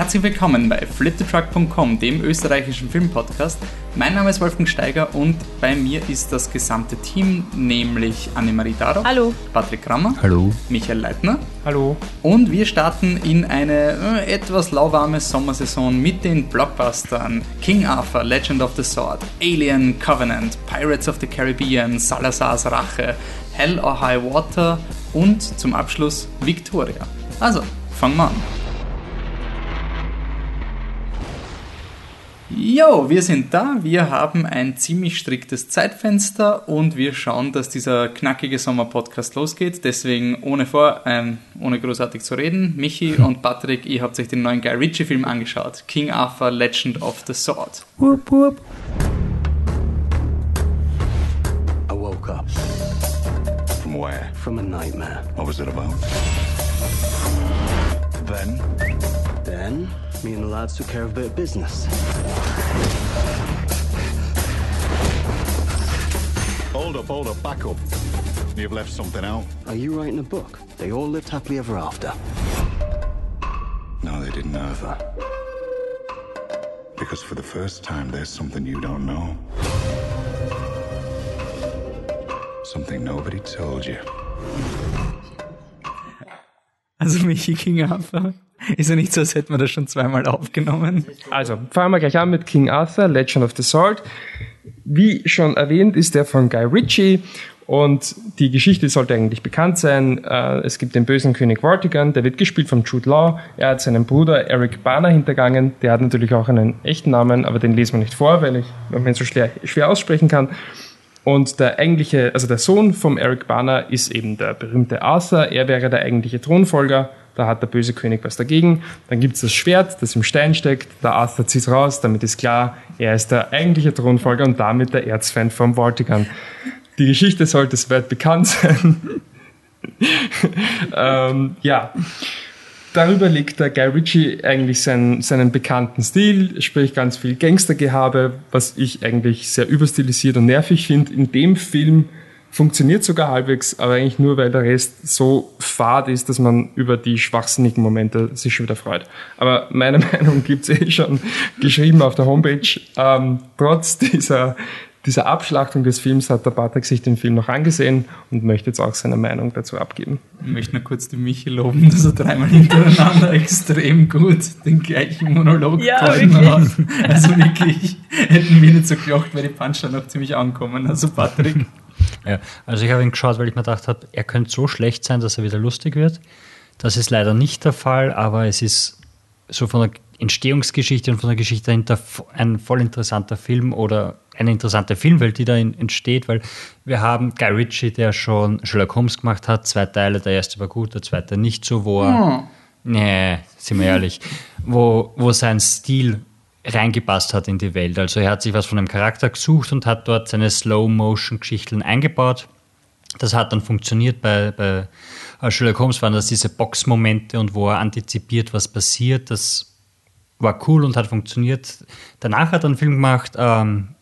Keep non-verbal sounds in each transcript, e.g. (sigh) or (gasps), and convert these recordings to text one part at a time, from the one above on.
Herzlich willkommen bei fliptetruck.com, dem österreichischen Filmpodcast. Mein Name ist Wolfgang Steiger und bei mir ist das gesamte Team, nämlich Annemarie Daro. Hallo. Patrick Krammer. Hallo. Michael Leitner. Hallo. Und wir starten in eine äh, etwas lauwarme Sommersaison mit den Blockbustern King Arthur, Legend of the Sword, Alien Covenant, Pirates of the Caribbean, Salazar's Rache, Hell or High Water und zum Abschluss Victoria. Also, fangen wir an. Jo, wir sind da. Wir haben ein ziemlich striktes Zeitfenster und wir schauen, dass dieser knackige Sommer-Podcast losgeht. Deswegen ohne vor, ähm, ohne großartig zu reden, Michi (laughs) und Patrick, ihr habt euch den neuen Guy Ritchie-Film angeschaut. King Arthur, Legend of the Sword. Whoop, whoop. I woke up From where? from a nightmare. What was it about? Then, Then, me and the lads took care of a bit of business. hold up, hold up, back up. You've left something out. Are you writing a book? They all lived happily ever after. No, they didn't either. Because for the first time, there's something you don't know. Something nobody told you. Also (laughs) Michi King Arthur. Ist ja nicht so, als hätten wir das schon zweimal aufgenommen. Also, fangen wir gleich an mit King Arthur, Legend of the Sword. Wie schon erwähnt, ist der von Guy Ritchie und die Geschichte sollte eigentlich bekannt sein. Äh, Es gibt den bösen König Vortigern, der wird gespielt von Jude Law. Er hat seinen Bruder Eric Bana hintergangen. Der hat natürlich auch einen echten Namen, aber den lesen wir nicht vor, weil ich ihn so schwer, schwer aussprechen kann. Und der eigentliche, also der Sohn vom Eric Bana ist eben der berühmte Arthur. Er wäre der eigentliche Thronfolger. Da hat der böse König was dagegen. Dann gibt's das Schwert, das im Stein steckt. Der Arthur zieht raus. Damit ist klar, er ist der eigentliche Thronfolger und damit der Erzfeind vom Vortigern. Die Geschichte sollte soweit bekannt sein. (laughs) ähm, ja. Darüber legt der Guy Ritchie eigentlich seinen, seinen bekannten Stil, sprich ganz viel Gangstergehabe, was ich eigentlich sehr überstilisiert und nervig finde. In dem Film funktioniert sogar halbwegs, aber eigentlich nur, weil der Rest so fad ist, dass man über die schwachsinnigen Momente sich schon wieder freut. Aber meine (laughs) Meinung gibt's eh schon geschrieben auf der Homepage. Ähm, trotz dieser, dieser Abschlachtung des Films hat der Patrick sich den Film noch angesehen und möchte jetzt auch seine Meinung dazu abgeben. Ich möchte nur kurz den Michi loben, dass er dreimal hintereinander (laughs) extrem gut den gleichen Monolog Ja, hat. Also wirklich, hätten wir nicht so gelacht, weil die Punchline noch ziemlich ankommen. Also Patrick, Ja, also ich habe ihn geschaut, weil ich mir gedacht habe, er könnte so schlecht sein, dass er wieder lustig wird. Das ist leider nicht der Fall, aber es ist so von der Entstehungsgeschichte und von der Geschichte dahinter ein voll interessanter Film oder eine interessante Filmwelt, die da entsteht, weil wir haben Guy Ritchie, der schon Sherlock Holmes gemacht hat, zwei Teile, der erste war gut, der zweite nicht so, wo er, nee, sind wir ehrlich, wo, wo sein Stil reingepasst hat in die Welt. Also er hat sich was von einem Charakter gesucht und hat dort seine Slow-Motion-Geschichten eingebaut. Das hat dann funktioniert bei, bei äh, Sherlock Holmes, waren das diese Boxmomente und wo er antizipiert, was passiert. Das war cool und hat funktioniert. Danach hat er einen Film gemacht, ähm,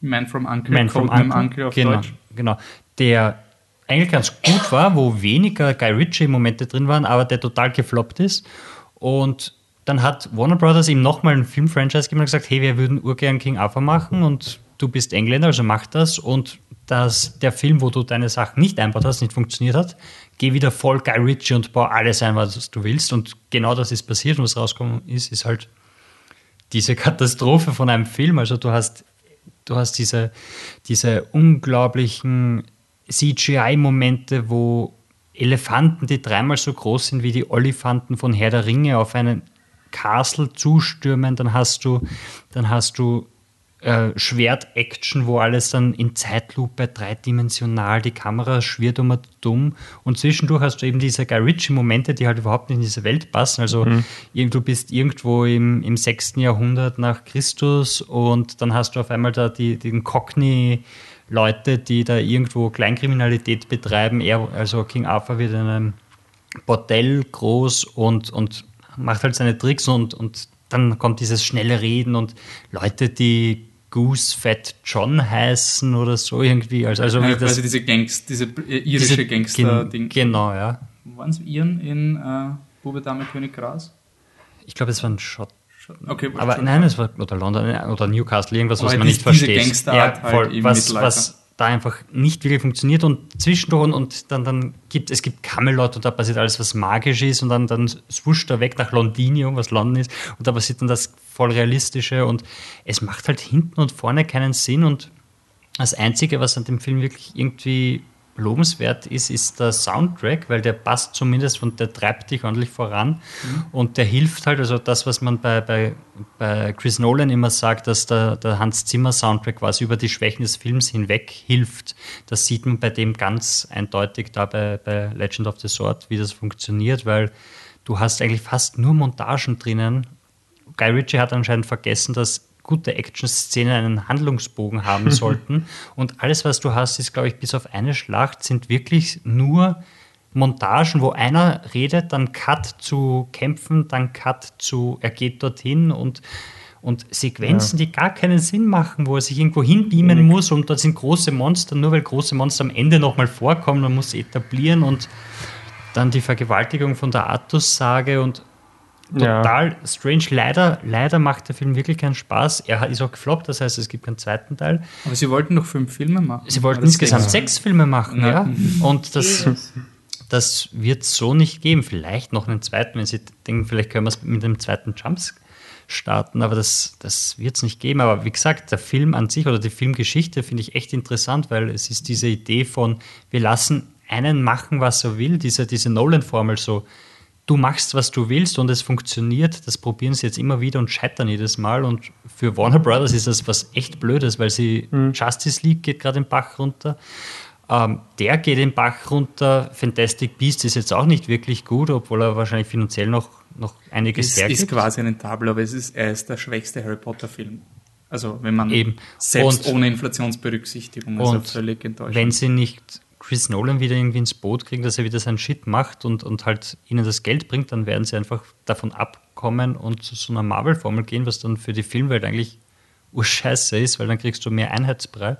Man from Uncle, Man from Uncle, Uncle auf genau, Deutsch. genau, der eigentlich ganz gut war, wo weniger Guy Ritchie-Momente drin waren, aber der total gefloppt ist. Und dann hat Warner Brothers ihm nochmal einen Film-Franchise gegeben und gesagt, hey, wir würden urgern King Arthur machen und du bist Engländer, also mach das. Und dass der Film, wo du deine Sachen nicht einbaut hast, nicht funktioniert hat, geh wieder voll Guy Ritchie und bau alles ein, was du willst. Und genau das ist passiert und was rausgekommen ist, ist halt diese Katastrophe von einem Film. Also du hast, du hast diese, diese unglaublichen CGI-Momente, wo Elefanten, die dreimal so groß sind wie die Olifanten von Herr der Ringe, auf einen Castle zustürmen. Dann hast du, dann hast du äh, Schwert-Action, wo alles dann in Zeitlupe, dreidimensional, die Kamera schwirrt um und dumm. Und zwischendurch hast du eben diese Guy Ritchie-Momente, die halt überhaupt nicht in diese Welt passen. Also irgend- du bist irgendwo im, im 6. Jahrhundert nach Christus und dann hast du auf einmal da die, den Cockney- Leute, die da irgendwo Kleinkriminalität betreiben. Er, also King Arthur wird in einem Bordell groß und, und macht halt seine Tricks und, und dann kommt dieses schnelle Reden und Leute, die Goose Fat John heißen oder so irgendwie. Also, also Ja, quasi diese Gangs, diese äh, irische diese- Gangster-Ding. Gen, Genau, ja. Waren es Iren in äh, Bube, Dame, König, Gras? Ich glaube, es war ein Shot. Okay, Aber nein, es war oder London oder Newcastle, irgendwas, was Aber man dies- nicht diese versteht. Gangsterart halt im was, Mittelalter. was da einfach nicht wirklich funktioniert und zwischendurch und, und dann, dann gibt es gibt Camelot und da passiert alles, was magisch ist und dann, dann swuscht er weg nach Londinium, was London ist und da passiert dann das voll realistische und es macht halt hinten und vorne keinen Sinn und das Einzige, was an dem Film wirklich irgendwie lobenswert ist, ist der Soundtrack, weil der passt zumindest und der treibt dich ordentlich voran. Und der hilft halt, also das, was man bei, bei, bei Chris Nolan immer sagt, dass der, der Hans Zimmer Soundtrack quasi über die Schwächen des Films hinweg hilft. Das sieht man bei dem ganz eindeutig da bei, bei Legend of the Sword, wie das funktioniert, weil du hast eigentlich fast nur Montagen drinnen. Guy Ritchie hat anscheinend vergessen, dass gute Action-Szenen einen Handlungsbogen haben (laughs) sollten. Und alles, was du hast, ist, glaube ich, bis auf eine Schlacht, sind wirklich nur Montagen, wo einer redet, dann Cut zu Kämpfen, dann Cut zu, er geht dorthin und, und Sequenzen, die gar keinen Sinn machen, wo er sich irgendwo hinbeamen muss und dort sind große Monster, nur weil große Monster am Ende nochmal vorkommen, man muss etablieren und dann die Vergewaltigung von der Artus-Sage und Ja. total strange. Leider, leider macht der Film wirklich keinen Spaß. Er ist auch gefloppt, das heißt, es gibt keinen zweiten Teil. Aber sie wollten noch fünf Filme machen. Sie wollten insgesamt sechs. sechs Filme machen, Ja. ja. Und das, (laughs) das wird so nicht geben. Vielleicht noch einen zweiten, wenn Sie denken, vielleicht können wir es mit einem zweiten Jumps starten, aber das, das wird es nicht geben. Aber wie gesagt, der Film an sich oder die Filmgeschichte finde ich echt interessant, weil es ist diese Idee von, wir lassen einen machen, was er will, diese, diese Nolan-Formel so, du machst, was du willst und es funktioniert, das probieren sie jetzt immer wieder und scheitern jedes Mal. Und für Warner Brothers ist das was echt Blödes, weil sie Justice League geht gerade den Bach runter. Ähm, der geht den Bach runter. Fantastic Beast ist jetzt auch nicht wirklich gut, obwohl er wahrscheinlich finanziell noch, noch einiges Es ist hergibt. quasi rentabel, aber es ist, er ist der schwächste Harry Potter-Film. Also, wenn man Eben. selbst Und- ohne Inflationsberücksichtigung ist Und völlig enttäuscht. wenn sie nicht Chris Nolan wieder irgendwie ins Boot kriegen, dass er wieder seinen Shit macht und, und halt ihnen das Geld bringt, dann werden sie einfach davon abkommen und zu so einer Marvel-Formel gehen, was dann für die Filmwelt eigentlich urscheiße ist, weil dann kriegst du mehr Einheitsbrei.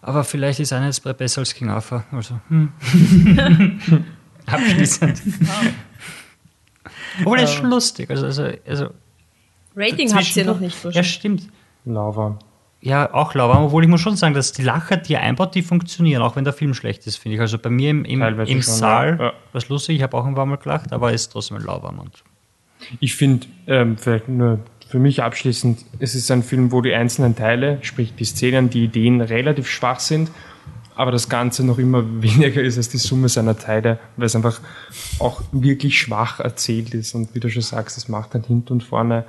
Aber vielleicht ist Einheitsbrei besser als King Arthur. Also, hm. (laughs) Abschließend. Obwohl, er ist schon lustig. Also, also, also Rating habt ihr noch nicht Ja, wahrscheinlich. stimmt. Lauwarm. Ja, auch lauwarm, obwohl ich muss schon sagen, dass die Lacher, die er einbaut, die funktionieren, auch wenn der Film schlecht ist, finde ich. Also bei mir im, im, im Saal ja. Was lustig, ich habe auch ein paar Mal gelacht, aber er ist trotzdem ein lauwarm. Und Ich finde, ähm, vielleicht nur für mich abschließend, es ist ein Film, wo die einzelnen Teile, sprich die Szenen, die Ideen relativ schwach sind, aber das Ganze noch immer weniger ist als die Summe seiner Teile, weil es einfach auch wirklich schwach erzählt ist. Und wie du schon sagst, es macht dann hinten und vorne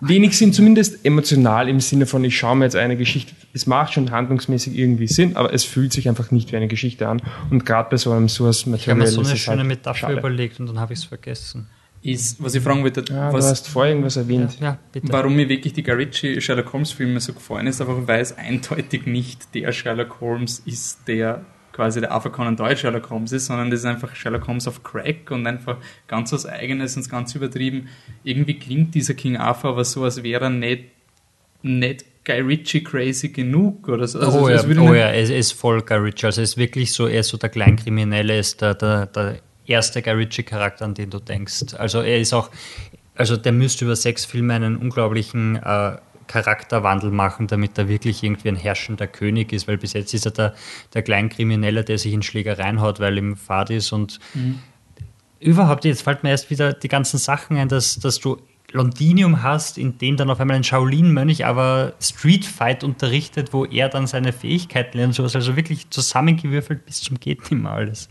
wenig Sinn, zumindest emotional im Sinne von, ich schaue mir jetzt eine Geschichte, es macht schon handlungsmäßig irgendwie Sinn, aber es fühlt sich einfach nicht wie eine Geschichte an. Und gerade bei so einem Source ich habe Material mir so eine schöne halt Metapher schade. überlegt und dann habe ich es vergessen. Ist, was ich fragen wollte, Ja, du was, hast vorher irgendwas erwähnt. Ja, bitte. warum mir wirklich die Guy Ritchie Sherlock Holmes Filme so gefallen ist, einfach weil es eindeutig nicht der Sherlock Holmes ist, der quasi der Arthur Conan Doyle Sherlock Holmes ist, sondern das ist einfach Sherlock Holmes auf Crack und einfach ganz was Eigenes und ganz übertrieben. Irgendwie klingt dieser King Arthur aber so, als wäre er nicht, nicht Guy Ritchie crazy genug oder so. Also, oh ja, es würde oh ja, er ist- voll Guy Ritchie. Also er ist wirklich so, er ist so der Kleinkriminelle, ist der, der, der erste Guy Ritchie-Charakter, an den du denkst. Also er ist auch, also der müsste über sechs Filme einen unglaublichen äh, Charakterwandel machen, damit er wirklich irgendwie ein herrschender König ist, weil bis jetzt ist er der, der Kleinkriminelle, der sich in Schlägereien haut, weil ihm Fahrt ist und überhaupt, jetzt fällt mir erst wieder die ganzen Sachen ein, dass, dass du Londinium hast, in dem dann auf einmal ein Shaolin-Mönch aber Street Fight unterrichtet, wo er dann seine Fähigkeiten lernt und sowas. Also wirklich zusammengewürfelt bis zum geht nicht mehr alles.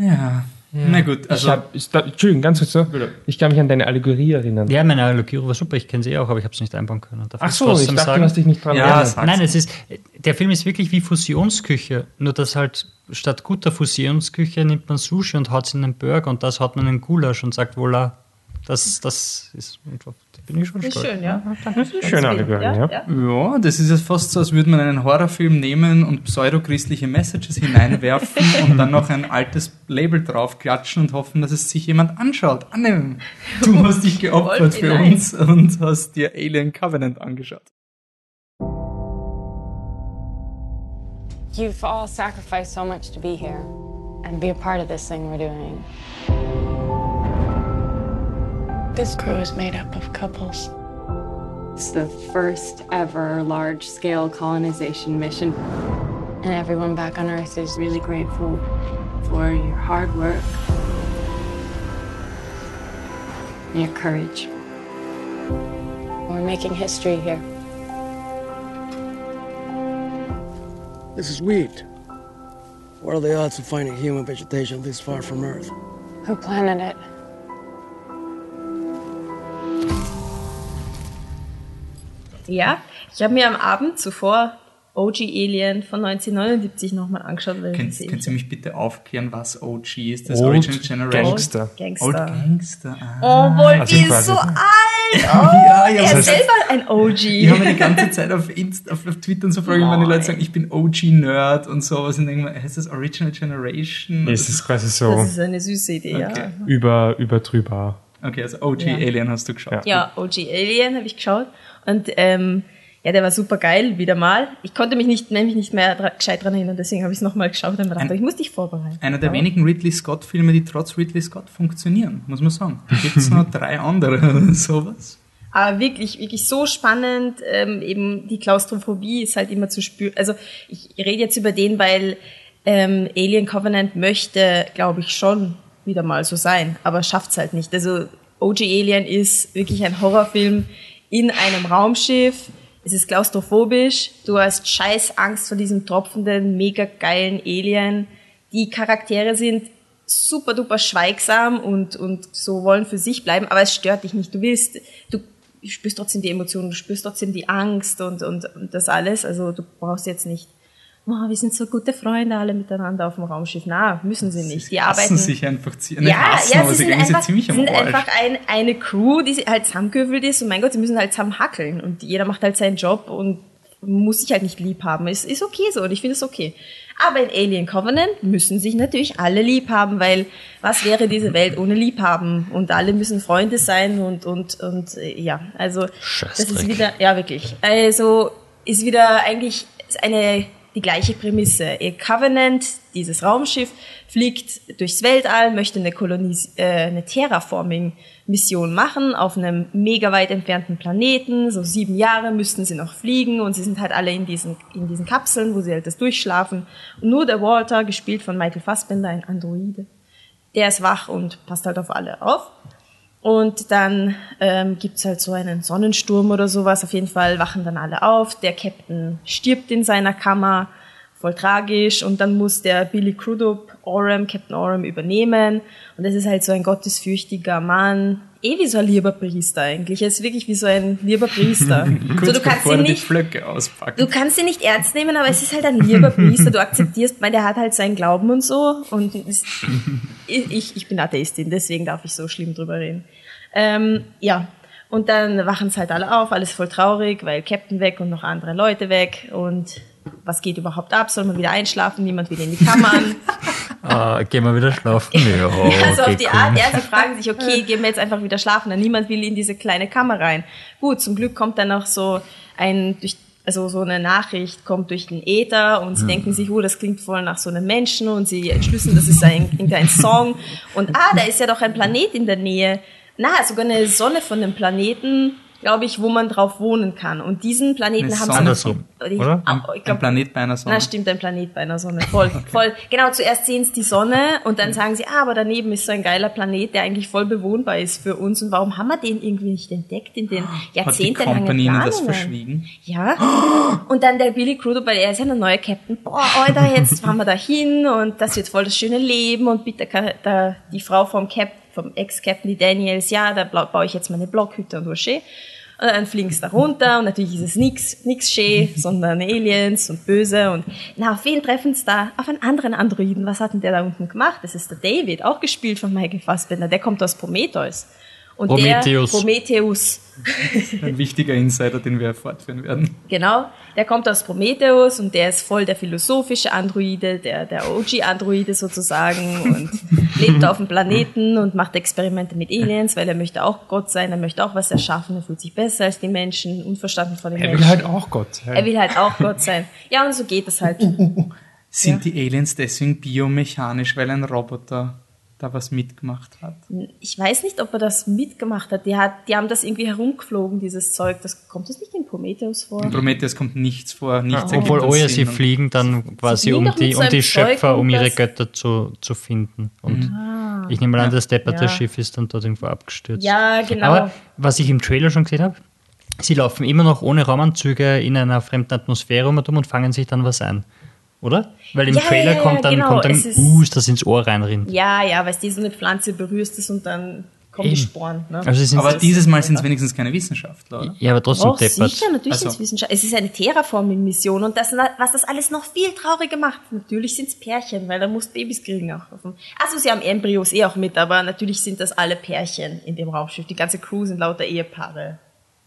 Ja. Na gut, Ich also hab, ich, da, Entschuldigung, ganz kurz so. Ich kann mich an deine Allegorie erinnern. Ja, meine Analogie war super, ich kenne sie eh auch, aber ich habe es nicht einbauen können. Darf Ach so, ich dachte, du hast dich nicht dran Ja, erinnert. Nein, es ist, der Film ist wirklich wie Fusionsküche, nur dass halt statt guter Fusionsküche nimmt man Sushi und haut es in einen Burger und das hat man einen Gulasch und sagt, voilà, das, das ist, bin ich schon Das ist stolz. schön, ja. Schöne Allegorie, ja. ja. Ja, das ist jetzt fast so, als würde man einen Horrorfilm nehmen und pseudochristliche Messages hineinwerfen (laughs) und dann noch ein altes Label draufklatschen und hoffen, dass es sich jemand anschaut. Anne, du (laughs) hast dich geopfert für uns und hast dir Alien Covenant angeschaut. You've all sacrificed so much to be here and be a part of this thing we're doing. This crew is made up of couples. It's the first ever large scale colonization mission. And everyone back on Earth is really grateful for your hard work and your courage. We're making history here. This is wheat. What are the odds of finding human vegetation this far from Earth? Who planted it? Ja, ich habe mir am Abend zuvor OG Alien von 1979 nochmal angeschaut. Weil Könnt, könnt ihr mich bitte aufklären, was OG ist? Das Old Original Generation? Gangster. Old Gangster. Gangster. Ah. Oh, wohl, Also die ist so alt. Oh, (laughs) Ja, ja, er ist heißt- selber ein OG. Ich habe mir die ganze Zeit auf, Inst auf, auf Twitter und so fragen, wenn die Leute sagen, ich bin OG-Nerd und sowas und denke mir, heißt das Original Generation? Es ist quasi so Das ist eine süße Idee, Okay. ja. über, über drüber. Okay, also OG Ja. Alien hast du geschaut. Ja, OG Alien habe ich geschaut. Und ähm, ja, der war super geil, wieder mal. Ich konnte mich nicht, nämlich nicht mehr dra gescheit dran erinnern, deswegen habe ich es nochmal geschaut und Ein- ich muss dich vorbereiten. Einer der wenigen Ridley Scott-Filme, die trotz Ridley Scott funktionieren, muss man sagen. Da gibt es noch (laughs) drei andere oder sowas. Aber wirklich, wirklich so spannend. Ähm, eben die Klaustrophobie ist halt immer zu spüren. Also ich rede jetzt über den, weil ähm, Alien Covenant möchte, glaube ich, schon wieder mal so sein, aber schafft's halt nicht. Also OG Alien ist wirklich ein Horrorfilm in einem Raumschiff. Es ist klaustrophobisch. Du hast scheiß Angst vor diesem tropfenden, mega geilen Alien. Die Charaktere sind super duper schweigsam und, und so wollen für sich bleiben, aber es stört dich nicht. Du willst, du spürst trotzdem die Emotionen, du spürst trotzdem die Angst und, und, und das alles. Also du brauchst jetzt nicht, oh, wir sind so gute Freunde alle miteinander auf dem Raumschiff. Na, müssen sie nicht. Die hassen arbeiten sich einfach, zi- nicht ja, hassen, ja, sie sie sind einfach, ziemlich am sind einfach ein, eine Crew, die sie halt zusammengewürfelt ist und mein Gott, sie müssen halt zusammen hackeln und jeder macht halt seinen Job und muss sich halt nicht lieb haben. Ist, ist okay so und ich finde es okay. Aber in Alien Covenant müssen sich natürlich alle lieb haben, weil was wäre diese Welt ohne Liebhaben? Und alle müssen Freunde sein und, und, und äh, ja, also das ist wieder, ja wirklich, also ist wieder eigentlich eine die gleiche Prämisse. Ihr Covenant, dieses Raumschiff, fliegt durchs Weltall, möchte eine, Kolonis äh, eine Terraforming-Mission machen auf einem mega weit entfernten Planeten. So sieben Jahre müssten sie noch fliegen und sie sind halt alle in diesen, in diesen Kapseln, wo sie halt das durchschlafen. Und nur der Walter, gespielt von Michael Fassbender, ein Androide, der ist wach und passt halt auf alle auf. Und dann ähm, gibt's halt so einen Sonnensturm oder sowas. Auf jeden Fall wachen dann alle auf. Der Captain stirbt in seiner Kammer. Voll tragisch. Und dann muss der Billy Crudup Oram, Captain Oram, übernehmen. Und das ist halt so ein gottesfürchtiger Mann. Eh wie so ein lieber Priester eigentlich. Er ist wirklich wie so ein lieber Priester. (laughs) So, du kannst ihn die nicht. Du kannst ihn nicht ernst nehmen, aber es ist halt ein lieber Priester. Du akzeptierst, weil der hat halt seinen Glauben und so. Und ist, ich, ich bin Atheistin, deswegen darf ich so schlimm drüber reden. Ähm, ja, und dann wachen es halt alle auf, alles voll traurig, weil Captain weg und noch andere Leute weg. Und was geht überhaupt ab? Soll man wieder einschlafen? Niemand will in die Kammern. (laughs) Ah, gehen wir wieder schlafen? Ja, (laughs) also okay, auf die. Art, ja, sie fragen sich, okay, gehen wir jetzt einfach wieder schlafen, denn niemand will in diese kleine Kammer rein. Gut, zum Glück kommt dann noch so ein, durch, also so eine Nachricht kommt durch den Äther und sie denken sich, oh, das klingt voll nach so einem Menschen und sie entschlüsseln, das ist ein, irgendein Song und ah, da ist ja doch ein Planet in der Nähe. Na, sogar eine Sonne von einem Planeten, glaube ich, wo man drauf wohnen kann. Und diesen Planeten Eine haben Sonne, sie so, die- oder? Ich Ein glaub, Planet bei einer Sonne. na, stimmt, ein Planet bei einer Sonne. Voll, (laughs) voll. Genau, zuerst sehen sie die Sonne und dann sagen sie, ah, aber daneben ist so ein geiler Planet, der eigentlich voll bewohnbar ist für uns. Und warum haben wir den irgendwie nicht entdeckt in den (gasps) Hat die jahrzehntelangen ihnen das Planungen? verschwiegen? Ja. (gasps) Und dann der Billy Crudup, weil er ist ja der neue Captain. Boah, Alter, jetzt fahren wir da hin und das wird voll das schöne Leben und bitte kann da die Frau vom Cap, vom Ex-Captain, die Daniels, ja, da baue ich jetzt meine Blockhütte und was schön. Und dann fliegen sie da runter und natürlich ist es nix, nix schön, sondern Aliens und Böse und na, auf wen treffen sie da? Auf einen anderen Androiden. Was hat denn der da unten gemacht? Das ist der David, auch gespielt von Michael Fassbender. Der kommt aus Prometheus. Und Prometheus. der Prometheus Ein wichtiger Insider, den wir fortführen werden. Genau, der kommt aus Prometheus und der ist voll der philosophische Androide, der, der OG-Androide sozusagen und (laughs) lebt auf dem Planeten und macht Experimente mit Aliens, weil er möchte auch Gott sein, er möchte auch was erschaffen, er fühlt sich besser als die Menschen, unverstanden von den Er Menschen. will halt auch Gott sein. er will halt auch Gott sein. Ja, und so geht es halt. (laughs) Sind die Aliens deswegen biomechanisch, weil ein Roboter da was mitgemacht hat. Ich weiß nicht, ob er das mitgemacht hat. Die, hat, die haben das irgendwie herumgeflogen, dieses Zeug. Das kommt das nicht in Prometheus vor? In Prometheus kommt nichts vor, nichts ergibt Obwohl, einen oh ja, sie fliegen dann quasi fliegen um die, so um die Schöpfer, um ihre Götter zu, zu finden. Und Ah. ich nehme mal an, das depperte Ja. Schiff ist dann dort irgendwo abgestürzt. Ja, genau. Aber was ich im Trailer schon gesehen habe, sie laufen immer noch ohne Raumanzüge in einer fremden Atmosphäre und um und fangen sich dann was ein. Oder? Weil im Ja, Trailer ja, ja, kommt dann, genau. kommt dann Es ist- uh, das ins Ohr reinrinnt. ja, ja, weil du so eine Pflanze berührst es und dann kommen die Eben. Sporen. Ne? Also sind Aber dieses Mal sind es wenigstens keine Wissenschaftler, oder? ja, aber trotzdem Doch, deppert. sicher, natürlich Also. sind es Wissenschaft. Es ist eine Terraforming-Mission und das, was das alles noch viel trauriger macht, natürlich sind es Pärchen, weil da musst Babys kriegen auch. Also sie haben Embryos eh auch mit, aber natürlich sind das alle Pärchen in dem Raumschiff. Die ganze Crew sind lauter Ehepaare.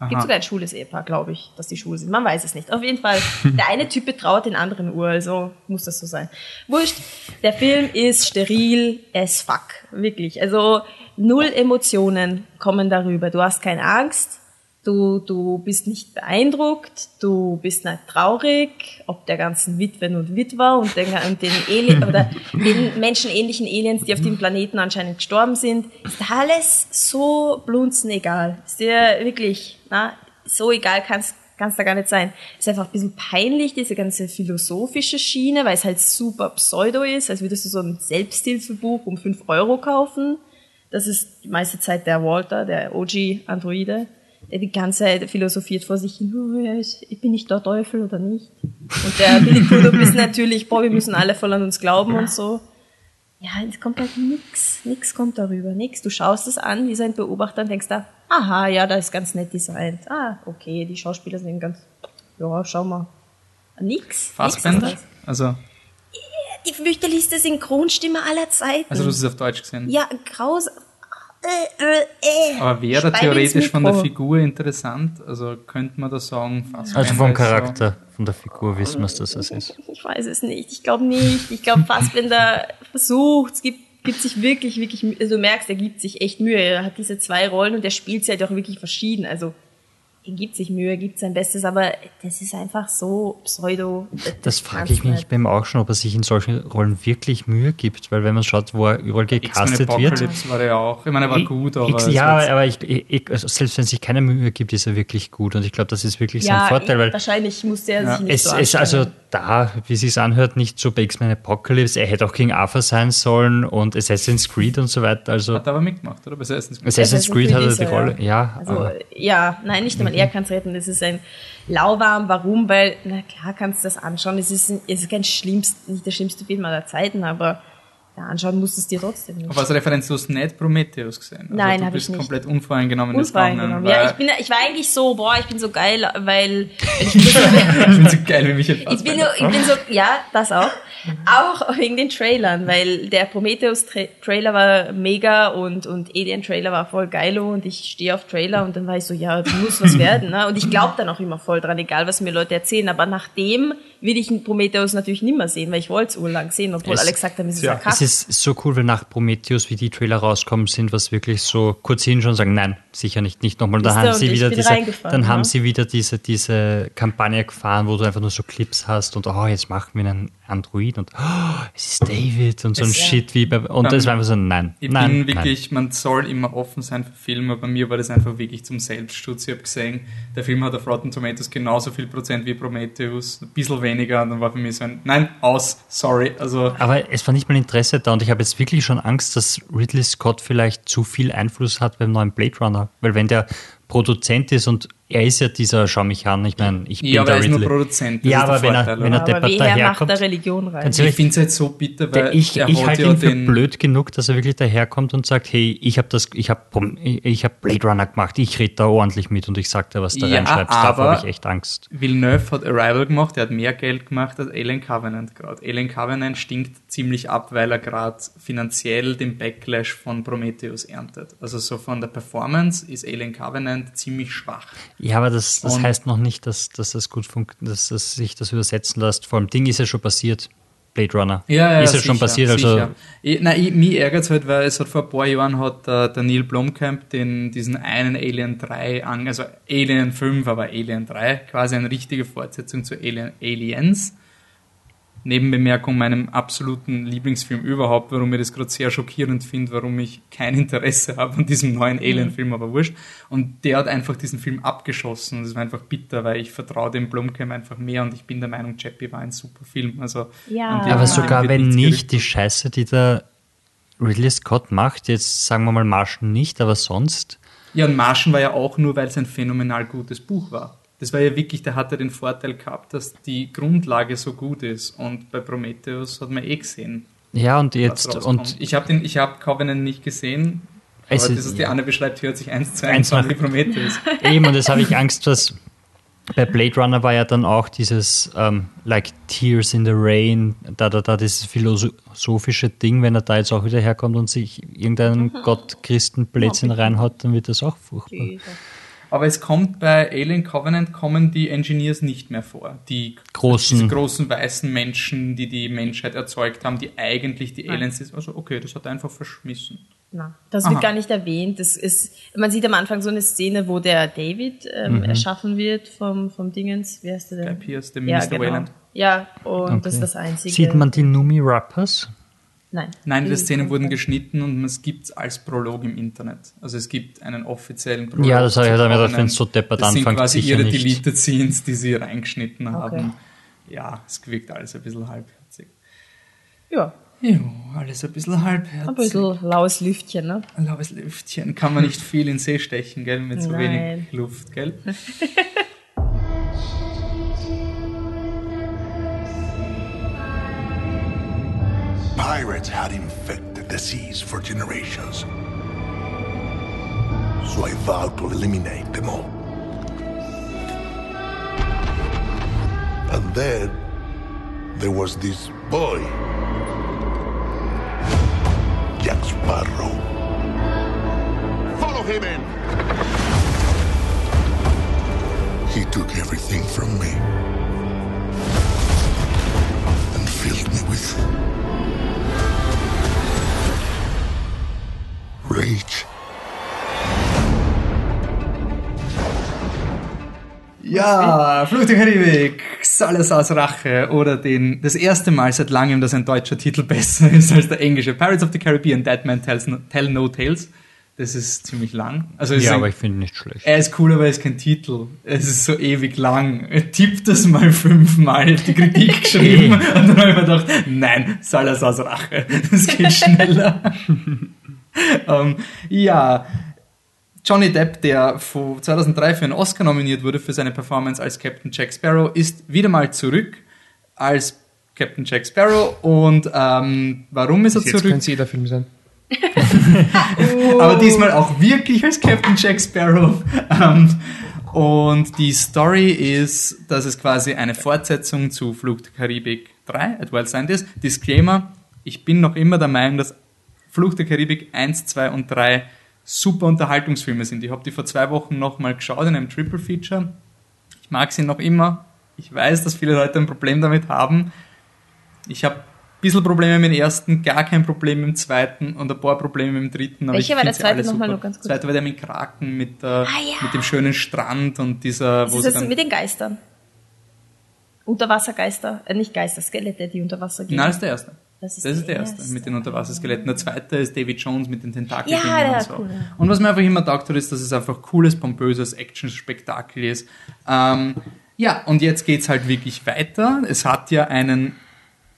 Gibt sogar ein schwules Ehepaar, glaube ich, dass die schwul sind. Man weiß es nicht. Auf jeden Fall, (laughs) der eine Typ betrauert den anderen Uhr, also muss das so sein. Wurscht, der Film ist steril as fuck. Wirklich. Also null Emotionen kommen darüber. Du hast keine Angst, du, du bist nicht beeindruckt, du bist nicht traurig, ob der ganzen Witwen und Witwer und den, und den, Alien, oder (laughs) den menschenähnlichen Aliens, die auf dem Planeten anscheinend gestorben sind. Ist alles so blunzenegal. Ist dir wirklich, na, so egal kann's kann's da gar nicht sein. Ist einfach ein bisschen peinlich, diese ganze philosophische Schiene, weil es halt super pseudo ist, als würdest du so ein Selbsthilfebuch um 5 Euro kaufen. Das ist die meiste Zeit der Walter, der OG-Androide, die ganze Zeit philosophiert vor sich hin, oh, ich ich bin nicht der Teufel oder nicht. Und der Billy Crudup ist natürlich, boah, wir müssen alle voll an uns glauben und so. Ja, es kommt halt nix, nix kommt darüber, nix. Du schaust es an, wie sein Beobachter und denkst da, aha, ja, da ist ganz nett designt. Ah, okay, die Schauspieler sind ganz, ja, schau mal. Nix. Fassbender? Nix Also. Die fürchterlichste Synchronstimme aller Zeiten. also du hast es auf Deutsch gesehen. ja, grausam. Äh, äh, äh. Aber wäre da theoretisch von der. Figur interessant? Also könnte man da sagen, Fassbender Also vom ist so- Charakter, von der Figur wissen wir, dass das ist. Ich weiß es nicht. Ich glaube nicht. Ich glaube, Fassbender versucht, es gibt, gibt sich wirklich, wirklich, Mühe. also du merkst, er gibt sich echt Mühe. Er hat diese zwei Rollen und er spielt sie halt auch wirklich verschieden. Also, er gibt sich Mühe, er gibt sein Bestes, aber das ist einfach so pseudo. Das frage kann's ich mich nicht. beim auch schon, ob er sich in solchen Rollen wirklich Mühe gibt, weil wenn man schaut, wo er überall X-Men gecastet wird. Apocalypse war ja auch. Ich meine, er war gut, aber. X, es ja, aber, ich, ich, also selbst wenn sich keine Mühe gibt, ist er wirklich gut und ich glaube, das ist wirklich Ja, sein Vorteil, weil wahrscheinlich musste er sich nicht es so ist also da, wie es anhört, nicht so bei X-Men Apocalypse. Er hätte auch King Arthur sein sollen und Assassin's Creed und so weiter. Also Hat er aber mitgemacht, oder? Bei Assassin's Creed. Assassin's Creed hat er die Rolle, ja. Also, aber, ja, nein, nicht einmal er kann es retten. Es ist ein lauwarm. Warum? Weil, na klar, kannst du das anschauen. Es ist, es ist kein schlimmst, nicht der schlimmste Film aller Zeiten, aber ja, anschauen musst du es dir trotzdem nicht. Aber als Referenz, du hast nicht Prometheus gesehen. Also Nein, du hab ich bist nicht. komplett unvoreingenommen Unvoreingenommen. Ja, ich bin, ich war eigentlich so, boah, ich bin so geil, weil, (laughs) ich, ich bin so geil, wie mich jetzt ich bin, ich bin so, ja, das auch. Auch wegen den Trailern, weil der Prometheus-Trailer war mega und, und Alien-Trailer war voll geilo und ich stehe auf Trailer und dann war ich so, ja, das muss was (laughs) werden. Ne? Und ich glaube dann auch immer voll dran, egal was mir Leute erzählen. Aber nachdem will ich einen Prometheus natürlich nimmer sehen, weil ich wollte es urlang sehen, obwohl Es- alle gesagt haben, es ist ja, ja, es Kack. ist so cool, weil nach Prometheus, wie die Trailer rauskommen, sind was wirklich so kurz hin schon sagen, nein, sicher nicht, nicht nochmal. Da Wisst ihr, haben und sie ich wieder diese, dann haben ne? sie wieder diese, diese Kampagne gefahren, wo du einfach nur so Clips hast und oh, jetzt machen wir einen Android und oh, es ist David und so ein Es-. Shit wie bei, und das war einfach so, nein, Ich nein, bin wirklich, man soll immer offen sein für Filme, bei mir war das einfach wirklich zum Selbstschutz. Ich habe gesehen, der Film hat auf Rotten Tomatoes genauso viel Prozent wie Prometheus, ein bisschen weniger, und dann war für mich so ein, nein, aus, sorry, also, Aber es war nicht mal Interesse da und ich habe jetzt wirklich schon Angst, dass Ridley Scott vielleicht zu viel Einfluss hat beim neuen Blade Runner. Weil wenn der Produzent ist und er ist ja dieser, schau mich an, ich meine, ich bin ja, aber der er ist nur Ridley. Produzent, das Ja, aber wenn er, Vorteil, wenn er? Aber deppert er macht daherkommt, der Religion rein? Ich finde es jetzt so bitter, weil ich, er ich halte ja ihn für den, blöd genug, dass er wirklich daherkommt und sagt, hey, ich habe das, ich habe ich hab Blade Runner gemacht, ich rede da ordentlich mit und ich sag dir, was da Ja, reinschreibst. Davor habe ich echt Angst. Villeneuve hat Arrival gemacht, er hat mehr Geld gemacht als Alien Covenant gerade. Alien Covenant stinkt ziemlich ab, weil er gerade finanziell den Backlash von Prometheus erntet. Also so von der Performance ist Alien Covenant ziemlich schwach. Ja, aber das, das Und- heißt noch nicht, dass, dass das gut funktioniert, dass, dass sich das übersetzen lässt. Vor allem Ding ist ja schon passiert. Blade Runner. Ja, ja, ist ja sicher, schon passiert. Also sicher. Ich, nein, ich, mich ärgert halt, weil es hat vor ein paar Jahren hat äh, der Neil Blomkamp den, diesen einen Alien 3 an, also Alien 5, aber Alien 3, quasi eine richtige Fortsetzung zu Alien, Aliens. Nebenbemerkung meinem absoluten Lieblingsfilm überhaupt, warum ich das gerade sehr schockierend finde, warum ich kein Interesse (laughs) habe an diesem neuen Alien-Film, aber wurscht. Und der hat einfach diesen Film abgeschossen. Und das war einfach bitter, weil ich vertraue dem Blomkamp einfach mehr und ich bin der Meinung, Chappie war ein super Film. Also, Ja. Aber sogar wenn nicht, die Scheiße, die der Ridley Scott macht, jetzt sagen wir mal Martian nicht, aber sonst. Ja, und Martian war ja auch nur, weil es ein phänomenal gutes Buch war. Das war ja wirklich, der hatte den Vorteil gehabt, dass die Grundlage so gut ist. Und bei Prometheus hat man eh gesehen, Ja, und jetzt, und ich habe den, ich habe Covenant nicht gesehen. Aber Es das, ist- was die Anne beschreibt, hört sich eins zu Eins an nach- wie Prometheus. (laughs) eben, und jetzt habe ich Angst, dass bei Blade Runner war ja dann auch dieses ähm, like Tears in the Rain, da, da, da, dieses philosophische Ding, wenn er da jetzt auch wieder herkommt und sich irgendeinen Gott Christenblödsinn reinhaut, dann wird das auch furchtbar. Aber es kommt bei Alien Covenant kommen die Engineers nicht mehr vor. Die Großen. diese großen weißen Menschen, die die Menschheit erzeugt haben, die eigentlich die Aliens sind. Also okay, das hat er einfach verschmissen. Na, das Aha. wird gar nicht erwähnt. Das ist, man sieht am Anfang so eine Szene, wo der David ähm, Mhm. erschaffen wird vom, vom Dingens. Wie heißt der denn? Guy Pearce, dem ja, Mr. genau. Wayland. Ja, und das ist Okay. das Einzige. Sieht man die Numi Rappers? Nein. Nein, die Szenen wurden geschnitten. und es gibt es als Prolog im Internet. Also es gibt einen offiziellen Prolog. Ja, das habe ich zu halt mir gedacht, Covenant. wenn's so deppert Das sind anfängt, quasi sicher ihre nicht. Deleted Scenes, die sie reingeschnitten Okay. haben. Ja, es wirkt alles ein bisschen halbherzig. Ja, Jo, alles ein bisschen halbherzig. ein bisschen laues Lüftchen, ne? Ein laues Lüftchen. Kann man nicht viel in See stechen, gell? Mit so Nein. wenig Luft, gell? (laughs) Had infected the seas for generations. So I vowed to eliminate them all. And then there was this boy, Jack Sparrow. Follow him in! He took everything from me and filled me with rage. Ja, Fluch der Karibik, Salazars Rache oder den, das erste Mal seit langem, dass ein deutscher Titel (laughs) besser ist als der englische. Pirates of the Caribbean, Dead Man Tells no, Tell No Tales. Das ist ziemlich lang. Also es ist Ja, ein- aber ich finde nicht schlecht. er ist cool, aber er ist kein Titel. Es ist so ewig lang. Er tippt das mal (laughs) fünfmal, ich hab die Kritik (laughs) geschrieben und dann habe ich mir gedacht, nein, Salazars Rache. Das geht schneller. (laughs) ähm, ja, Johnny Depp, der vor 2003 für einen Oscar nominiert wurde für seine Performance als Captain Jack Sparrow, ist wieder mal zurück als Captain Jack Sparrow. Und ähm, warum ist er Jetzt zurück? könnte jeder Film sein. (laughs) aber diesmal auch wirklich als Captain Jack Sparrow. Ähm, und die Story ist, dass es quasi eine Fortsetzung zu Flug der Karibik 3, At Wild Science ist. Disclaimer, ich bin noch immer der Meinung, dass Flug der Karibik 1, 2 und 3 super Unterhaltungsfilme sind. Ich habe die vor zwei Wochen nochmal geschaut in einem Triple Feature. Ich mag sie noch immer. Ich weiß, dass viele Leute ein Problem damit haben. Ich habe ein bisschen Probleme mit dem ersten, gar kein Problem mit dem zweiten und ein paar Probleme mit dem dritten. Aber Welcher war der zweite nochmal nur ganz kurz? Der zweite war der mit Kraken, mit, der, Ah, ja. mit dem schönen Strand und dieser, wo Das sie ist das dann... mit den Geistern. Unterwassergeister, äh, nicht Geister, Skelette, die unter Wasser gehen. Nein, das ist der erste. Das ist Das ist der erste, erste. mit den Unterwasserskeletten. Der zweite ist David Jones mit den Tentakeln Ja, und so. cool. Und was mir einfach immer taugt hat, ist, dass es einfach cooles, pompöses Action-Spektakel ist. Ähm, ja, und jetzt geht's halt wirklich weiter. Es hat ja einen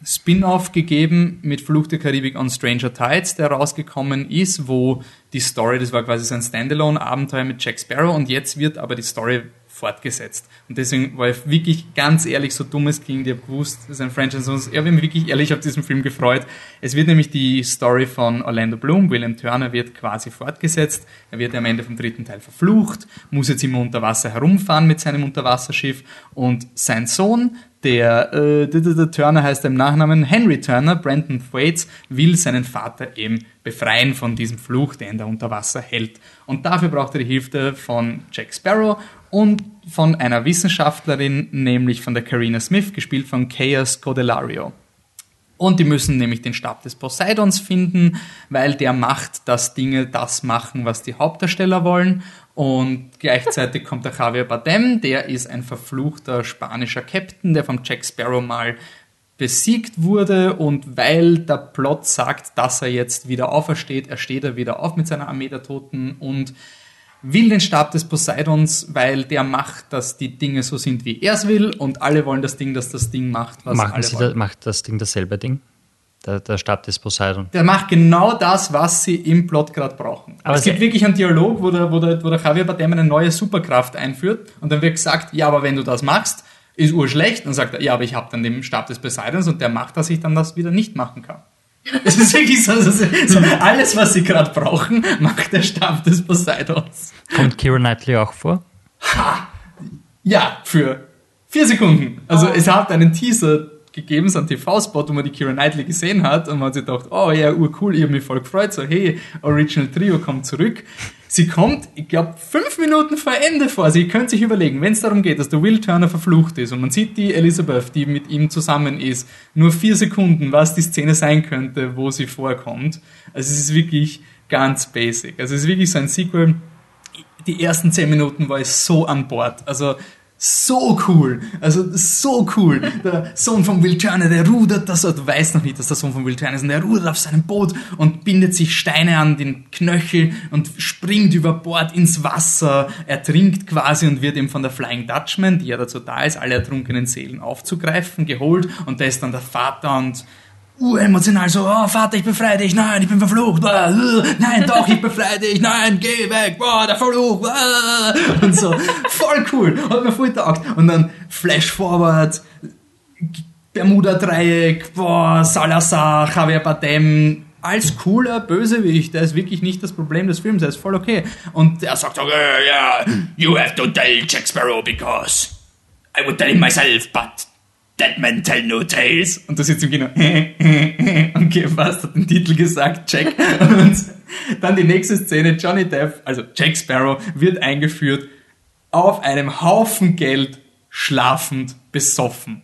Spin-off gegeben mit Fluch der Karibik on Stranger Tides, der rausgekommen ist, wo die Story, das war quasi so ein Standalone-Abenteuer mit Jack Sparrow und jetzt wird aber die Story fortgesetzt. Und deswegen war ich wirklich ganz ehrlich, so dumm es klingt, ich habe gewusst, das ist ein Franchise, und ich habe mich wirklich ehrlich auf diesen Film gefreut. Es wird nämlich die Story von Orlando Bloom, William Turner wird quasi fortgesetzt. Er wird am Ende vom dritten Teil verflucht, muss jetzt immer unter Wasser herumfahren mit seinem Unterwasserschiff und sein Sohn, der, äh, der, der, Turner heißt er im Nachnamen Henry Turner, Brandon Thwaites, will seinen Vater eben befreien von diesem Fluch, ihn da unter Wasser hält. Und dafür braucht er die Hilfe von Jack Sparrow und von einer Wissenschaftlerin, nämlich von der Carina Smith, gespielt von Kea Scodelario. Und die müssen nämlich den Stab des Poseidons finden, weil der macht, dass Dinge das machen, was die Hauptdarsteller wollen. Und gleichzeitig kommt der Javier Bardem, der ist ein verfluchter spanischer Captain, der vom Jack Sparrow mal besiegt wurde und weil der Plot sagt, dass er jetzt wieder aufersteht, er steht er wieder auf mit seiner Armee der Toten und will den Stab des Poseidons, weil der macht, dass die Dinge so sind, wie er es will und alle wollen das Ding, dass das Ding macht, was Machen alle Sie wollen. da, macht das Ding dasselbe Ding? Der, der Stab des Poseidon. Der macht genau das, was sie im Plot gerade brauchen. Aber es gibt wirklich einen Dialog, wo der, wo, der, wo der Javier Bardem eine neue Superkraft einführt und dann wird gesagt, ja, aber wenn du das machst, ist urschlecht. Und dann sagt er, ja, aber ich habe dann den Stab des Poseidons und der macht, dass ich dann das wieder nicht machen kann. (laughs) Es ist wirklich so, so, so alles, was sie gerade brauchen, macht der Stab des Poseidons. Kommt Kira Knightley auch vor? Ja, für vier Sekunden. Also es hat einen Teaser gegeben, so einen TV-Spot, wo man die Kira Knightley gesehen hat und man hat sich gedacht, oh ja, urcool, ich habe mich voll gefreut, so hey, Original Trio kommt zurück. Sie kommt, ich glaube, fünf Minuten vor Ende vor. Sie könnt sich überlegen, wenn es darum geht, dass der Will Turner verflucht ist und man sieht die Elizabeth, die mit ihm zusammen ist, nur vier Sekunden, was die Szene sein könnte, wo sie vorkommt. Also es ist wirklich ganz basic. Also es ist wirklich so ein Sequel, die ersten zehn Minuten war ich so an Bord. Also so cool. Also so cool. Der Sohn von Will Turner, der rudert das, du weißt noch nicht, dass der Sohn von Will Turner ist, und der rudert auf seinem Boot und bindet sich Steine an den Knöchel und springt über Bord ins Wasser. Er trinkt quasi und wird eben von der Flying Dutchman, die ja dazu da ist, alle ertrunkenen Seelen aufzugreifen, geholt und da ist dann der Vater und uremotional so, oh Vater, ich befreie dich, nein, ich bin verflucht, uh, nein, (laughs) doch, ich befreie dich, nein, geh weg, boah, der Verfluch, Blah, und so, voll cool, hat mir voll taugt. Und dann Flash Forward, Bermuda-Dreieck, boah, Salazar, Javier Bardem, als cooler Bösewicht, der ist wirklich nicht das Problem des Films, er ist voll okay. Und er sagt so, yeah, yeah, you have to tell Jack Sparrow because I would tell him myself, but Dead men tell no tales. Und du sitzt im Kino. okay, was hat den Titel gesagt? Jack. Und dann die nächste Szene, Johnny Depp, also Jack Sparrow, wird eingeführt auf einem Haufen Geld schlafend besoffen.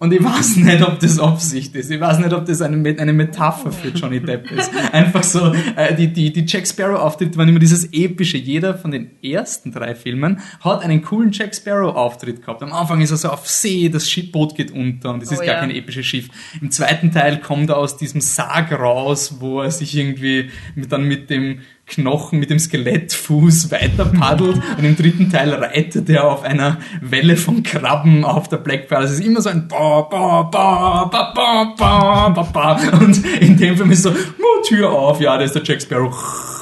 Und ich weiß nicht, ob das Absicht ist. Ich weiß nicht, ob das eine, eine Metapher für Johnny Depp ist. Einfach so, äh, die, die, die Jack Sparrow-Auftritte waren immer dieses epische. Jeder von den ersten drei Filmen hat einen coolen Jack Sparrow-Auftritt gehabt. Am Anfang ist er so auf See, das Schiffboot geht unter und es ist Oh gar ja. kein episches Schiff. Im zweiten Teil kommt er aus diesem Sarg raus, wo er sich irgendwie mit, dann mit dem Knochen, mit dem Skelettfuß weiter paddelt (laughs) und im dritten Teil reitet er auf einer Welle von Krabben auf der Black Pearl. Es ist immer so ein ba, ba, ba, ba, ba, ba, ba, ba. und in dem Film ist so, "Oh, Tür auf, ja, da ist der Jack Sparrow,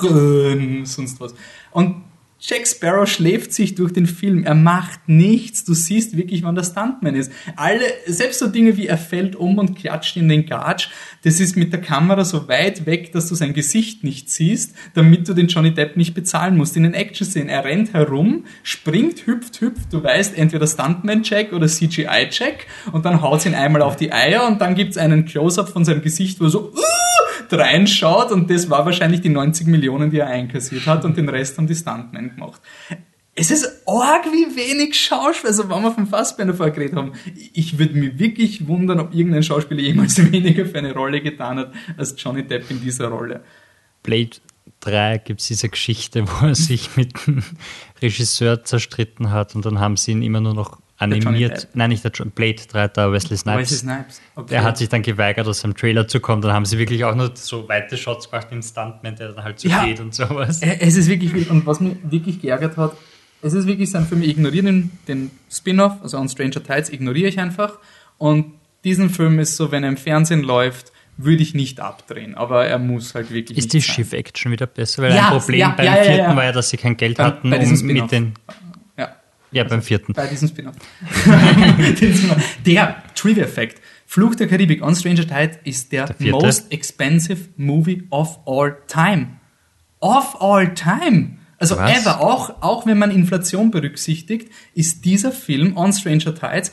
(laughs) sonst was. Und Jack Sparrow schläft sich durch den Film. Er macht nichts. Du siehst wirklich, wann der Stuntman ist. Alle, selbst so Dinge wie er fällt um und klatscht in den Gatsch, das ist mit der Kamera so weit weg, dass du sein Gesicht nicht siehst, damit du den Johnny Depp nicht bezahlen musst. In den Action-Szenen, er rennt herum, springt, hüpft, hüpft. Du weißt, entweder Stuntman-Check oder CGI-Check und dann haut ihn einmal auf die Eier und dann gibt's einen Close-Up von seinem Gesicht, wo er so, uh, reinschaut und das war wahrscheinlich die 90 Millionen, die er einkassiert hat und den Rest haben die Stuntmen gemacht. Es ist arg, wie wenig Schauspieler, also wenn wir vom Fassbender vorher geredet haben, ich würde mich wirklich wundern, ob irgendein Schauspieler jemals (laughs) weniger für eine Rolle getan hat als Johnny Depp in dieser Rolle. Blade 3 gibt es diese Geschichte, wo er sich mit dem Regisseur zerstritten hat und dann haben sie ihn immer nur noch animiert. Nein, nicht der jo Blade 3, der Wesley Snipes. Wesley Snipes, okay. Der hat sich dann geweigert, aus seinem Trailer zu kommen. Dann haben sie wirklich auch nur so weite Shots gemacht dem Stuntman, der dann halt so Ja. geht und sowas. Äh, Es ist wirklich viel. Und was mich wirklich geärgert hat, es ist wirklich so ein Film, ich ignoriere den, den Spin-off, also on Stranger Tides, ignoriere ich einfach. Und diesen Film ist so, wenn er im Fernsehen läuft, würde ich nicht abdrehen. Aber er muss halt wirklich Ist die sein. Schiff-Action wieder besser? Weil Ja, ein Problem ja, beim ja, vierten war ja, dass sie kein Geld Beim- hatten, bei um mit den. Ja. Ja, beim vierten. Bei diesem (laughs) Spin-off. Der Trivia-Fact. Fluch der Karibik on Stranger Tide ist der, Der most expensive movie of all time. Of all time. Also Was? ever, auch, auch wenn man Inflation berücksichtigt, ist dieser Film on Stranger Tides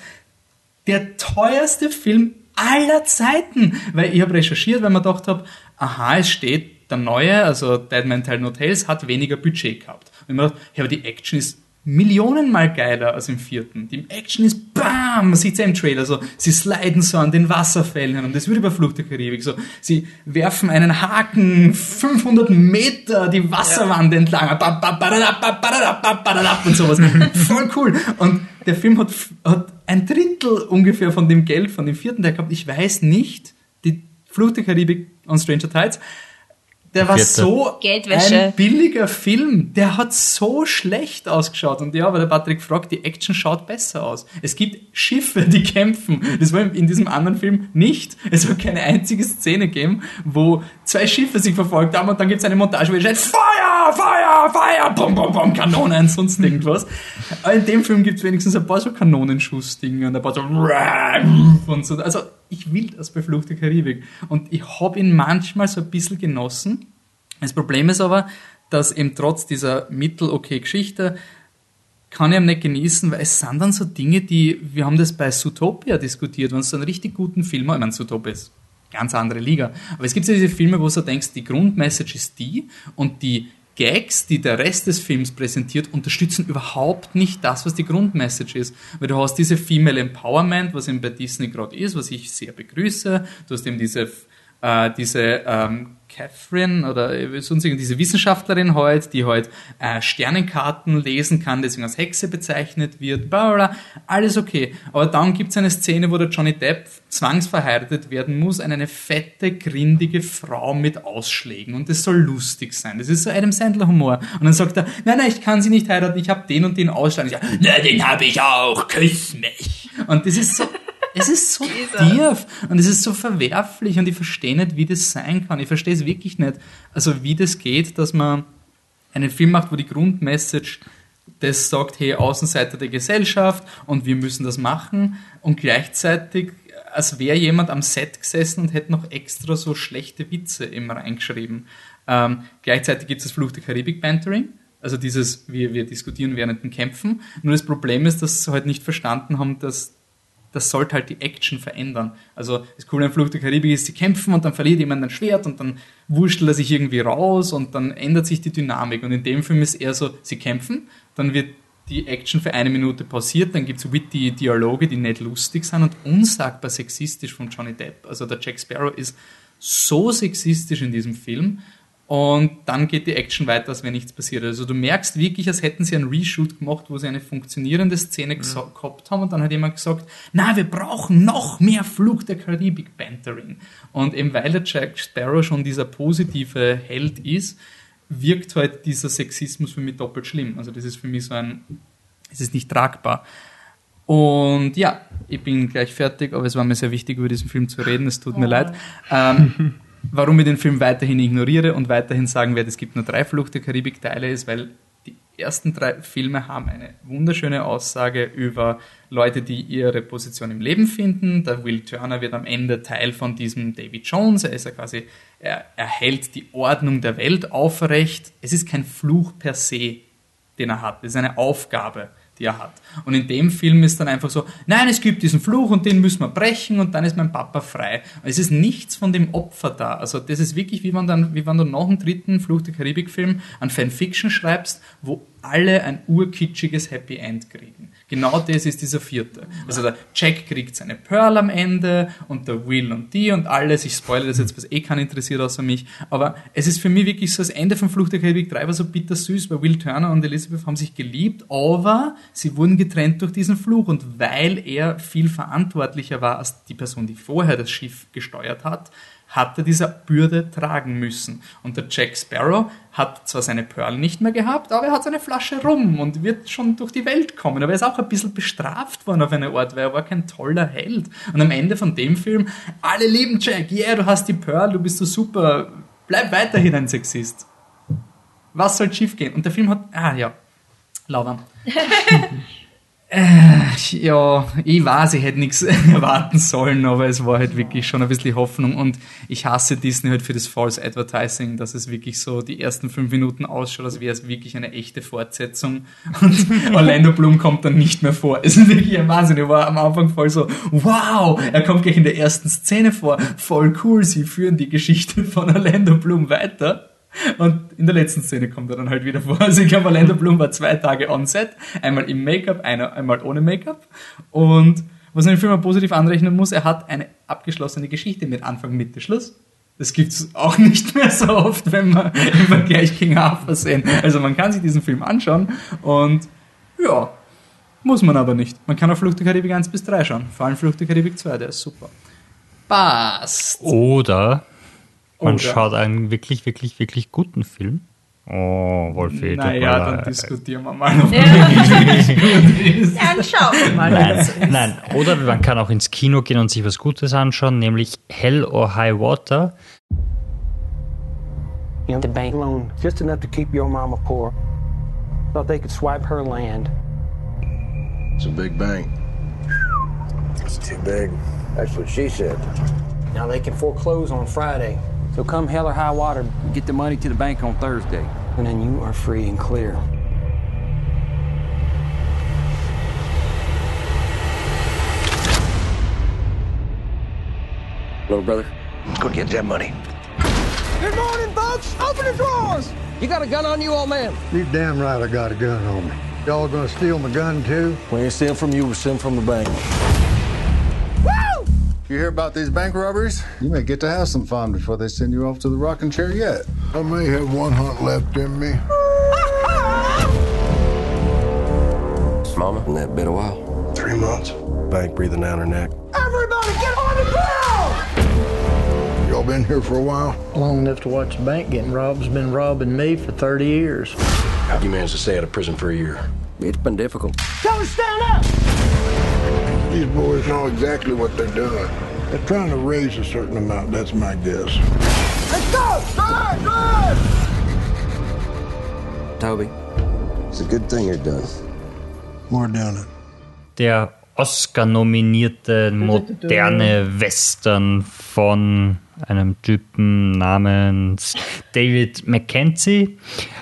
der teuerste Film aller Zeiten. Weil ich habe recherchiert, weil man gedacht habe, aha, es steht, der neue, also Dead Man Tell No Tales, hat weniger Budget gehabt. Und ich habe mir gedacht, ja, aber die Action ist Millionenmal geiler als im vierten. Die Action ist BAM! Man sieht ja im Trailer so, sie sliden so an den Wasserfällen und das wird über Flucht der Karibik so. Sie werfen einen Haken 500 Meter die Wasserwand entlang ba- badadab und sowas. (laughs) Voll cool. Und der Film hat, hat ein Drittel ungefähr von dem Geld von dem vierten der gehabt. Ich weiß nicht, die Flucht der Karibik on Stranger Tides, der war so Geldwäsche. ein billiger Film. Der hat so schlecht ausgeschaut. Und ja, weil der Patrick fragt, die Action schaut besser aus. Es gibt Schiffe, die kämpfen. Das war in diesem anderen Film nicht. Es wird keine einzige Szene geben, wo zwei Schiffe sich verfolgt haben und dann gibt es eine Montage, wo ihr schreit, Feuer, Feuer, Feuer, bum, bum, bum, Kanonen, sonst irgendwas. Aber in dem Film gibt es wenigstens ein paar so Kanonenschussdinge und ein paar so und so. Also ich will das bei Flucht der Karibik. Und ich habe ihn manchmal so ein bisschen genossen. Das Problem ist aber, dass eben trotz dieser mittel-okay Geschichte kann ich ihn nicht genießen, weil es sind dann so Dinge, die, wir haben das bei Zootopia diskutiert, wenn es so einen richtig guten Film hat, ich meine, Zootopia ist ganz andere Liga, aber es gibt ja diese Filme, wo du denkst, die Grundmessage ist die und die Gags, die der Rest des Films präsentiert, unterstützen überhaupt nicht das, was die Grundmessage ist. Weil du hast diese Female Empowerment, was eben bei Disney gerade ist, was ich sehr begrüße. Du hast eben diese, äh, diese ähm, Catherine oder sonst irgendwie diese Wissenschaftlerin heute, die heute äh, Sternenkarten lesen kann, deswegen als Hexe bezeichnet wird, bla bla, alles okay. Aber dann gibt es eine Szene, wo der Johnny Depp zwangsverheiratet werden muss an eine fette, grindige Frau mit Ausschlägen und das soll lustig sein. Das ist so Adam Sandler Humor. Und dann sagt er, nein, nein, ich kann sie nicht heiraten, ich habe den und den Ausschlag. Und ich sag, na, den habe ich auch, küss mich. Und das ist so es ist so tief und es ist so verwerflich und ich verstehe nicht, wie das sein kann. Ich verstehe es wirklich nicht. Also wie das geht, dass man einen Film macht, wo die Grundmessage das sagt, hey, Außenseiter der Gesellschaft und wir müssen das machen und gleichzeitig als wäre jemand am Set gesessen und hätte noch extra so schlechte Witze immer reingeschrieben. Ähm, gleichzeitig gibt es das Fluch der Karibik Bantering, also dieses, wir, wir diskutieren während den Kämpfen. Nur das Problem ist, dass sie halt nicht verstanden haben, dass das sollte halt die Action verändern. Also das Coole an Fluch der Karibik ist, sie kämpfen und dann verliert jemand ein Schwert und dann wurschtelt er sich irgendwie raus und dann ändert sich die Dynamik. Und in dem Film ist eher so, sie kämpfen, dann wird die Action für eine Minute pausiert, dann gibt es witty Dialoge, die nicht lustig sind und unsagbar sexistisch von Johnny Depp. Also der Jack Sparrow ist so sexistisch in diesem Film und dann geht die Action weiter, als wenn nichts passiert. Also du merkst wirklich, als hätten sie einen Reshoot gemacht, wo sie eine funktionierende Szene ja. gehabt haben und dann hat jemand gesagt, na, wir brauchen noch mehr Flug der Karibik Bantering. Und eben weil der Jack Sparrow schon dieser positive Held ist, wirkt halt dieser Sexismus für mich doppelt schlimm. Also das ist für mich so ein, es ist nicht tragbar. Und ja, ich bin gleich fertig, aber es war mir sehr wichtig, über diesen Film zu reden. Es tut oh. mir leid. Ähm, (laughs) warum ich den Film weiterhin ignoriere und weiterhin sagen werde, es gibt nur drei Flucht der Karibik-Teile, ist, weil die ersten drei Filme haben eine wunderschöne Aussage über Leute, die ihre Position im Leben finden. Der Will Turner wird am Ende Teil von diesem David Jones. Er ist ja quasi, er, er hält die Ordnung der Welt aufrecht. Es ist kein Fluch per se, den er hat. Es ist eine Aufgabe die er hat. Und in dem Film ist dann einfach so, nein, es gibt diesen Fluch und den müssen wir brechen und dann ist mein Papa frei. Und es ist nichts von dem Opfer da. Also das ist wirklich, wie wenn, dann, wie wenn du noch einen dritten Fluch der Karibik-Film an Fanfiction schreibst, wo alle ein urkitschiges Happy End kriegen. Genau das ist dieser vierte. Also der Jack kriegt seine Pearl am Ende und der Will und die und alles. Ich spoilere das jetzt, was eh keinen interessiert außer mich. Aber es ist für mich wirklich so, das Ende von Flucht der Karibik 3 war so bittersüß, weil Will Turner und Elizabeth haben sich geliebt, aber sie wurden getrennt durch diesen Fluch. Und weil er viel verantwortlicher war als die Person, die vorher das Schiff gesteuert hat, hat er diese Bürde tragen müssen. Und der Jack Sparrow hat zwar seine Pearl nicht mehr gehabt, aber er hat seine Flasche rum und wird schon durch die Welt kommen. Aber er ist auch ein bisschen bestraft worden auf eine Art, weil er war kein toller Held. Und am Ende von dem Film, alle lieben Jack, yeah, du hast die Pearl, du bist so super, bleib weiterhin ein Sexist. Was soll schief gehen? Und der Film hat, ah ja, lauwarm. (laughs) Äh, ja, ich weiß, ich hätte nichts (laughs) erwarten sollen, aber es war halt wirklich schon ein bisschen Hoffnung und ich hasse Disney halt für das False Advertising, dass es wirklich so die ersten fünf Minuten ausschaut, als wäre es wirklich eine echte Fortsetzung (laughs) und (laughs) Orlando Bloom kommt dann nicht mehr vor. Es ist wirklich ein Wahnsinn. Ich war am Anfang voll so, wow, er kommt gleich in der ersten Szene vor, voll cool, sie führen die Geschichte von Orlando Bloom weiter. Und in der letzten Szene kommt er dann halt wieder vor. Also ich glaube, Orlando Bloom war zwei Tage on set, einmal im Make-up, einmal ohne Make-up. Und was man dem Film positiv anrechnen muss, er hat eine abgeschlossene Geschichte mit Anfang, Mitte, Schluss. Das gibt's auch nicht mehr so oft, wenn wir im Vergleich King Arthur sehen. Also man kann sich diesen Film anschauen und ja, Muss man aber nicht. Man kann auch Flucht der Karibik 1 bis 3 schauen. Vor allem Flucht der Karibik 2, der ist super. Passt. Oder man Oder. schaut einen wirklich, wirklich, wirklich guten Film. Oh, Wolfi, tut mir Naja, dann leid. diskutieren wir mal, ob Ja. wirklich (laughs) gut ist. Dann schauen wir mal. Nein, nein. Oder man kann auch ins Kino gehen und sich was Gutes anschauen, nämlich Hell or High Water. You know, the bank loan just enough to keep your mama poor. Thought they could swipe her land. It's a big bank. It's too big. That's what she said. Now they can foreclose on Friday. So come hell or high water, get the money to the bank on Thursday. And then you are free and clear. Little brother, let's go get that money. Good morning, folks. Open the drawers. You got a gun on you, old man? You damn right I got a gun on me. Y'all gonna steal my gun too? We ain't stealing from you, we're stealing from the bank. Woo! You hear about these bank robberies? You may get to have some fun before they send you off to the rocking chair yet. I may have one hunt left in me. (laughs) Mama, in that been a while? Three months. Bank breathing down her neck. Everybody get on the ground! Y'all been here for a while? Long enough to watch the bank getting robbed has been robbing me for 30 years. How'd you manage to stay out of prison for a year? It's been difficult. Tell them to stand up! These boys know exactly what they're doing. They're trying to raise a certain amount, that's my guess. Let's go! Drive! Drive! Toby, it's a good thing you're done. More doing it. Der Oscar-nominierte moderne Western von einem Typen namens David Mackenzie.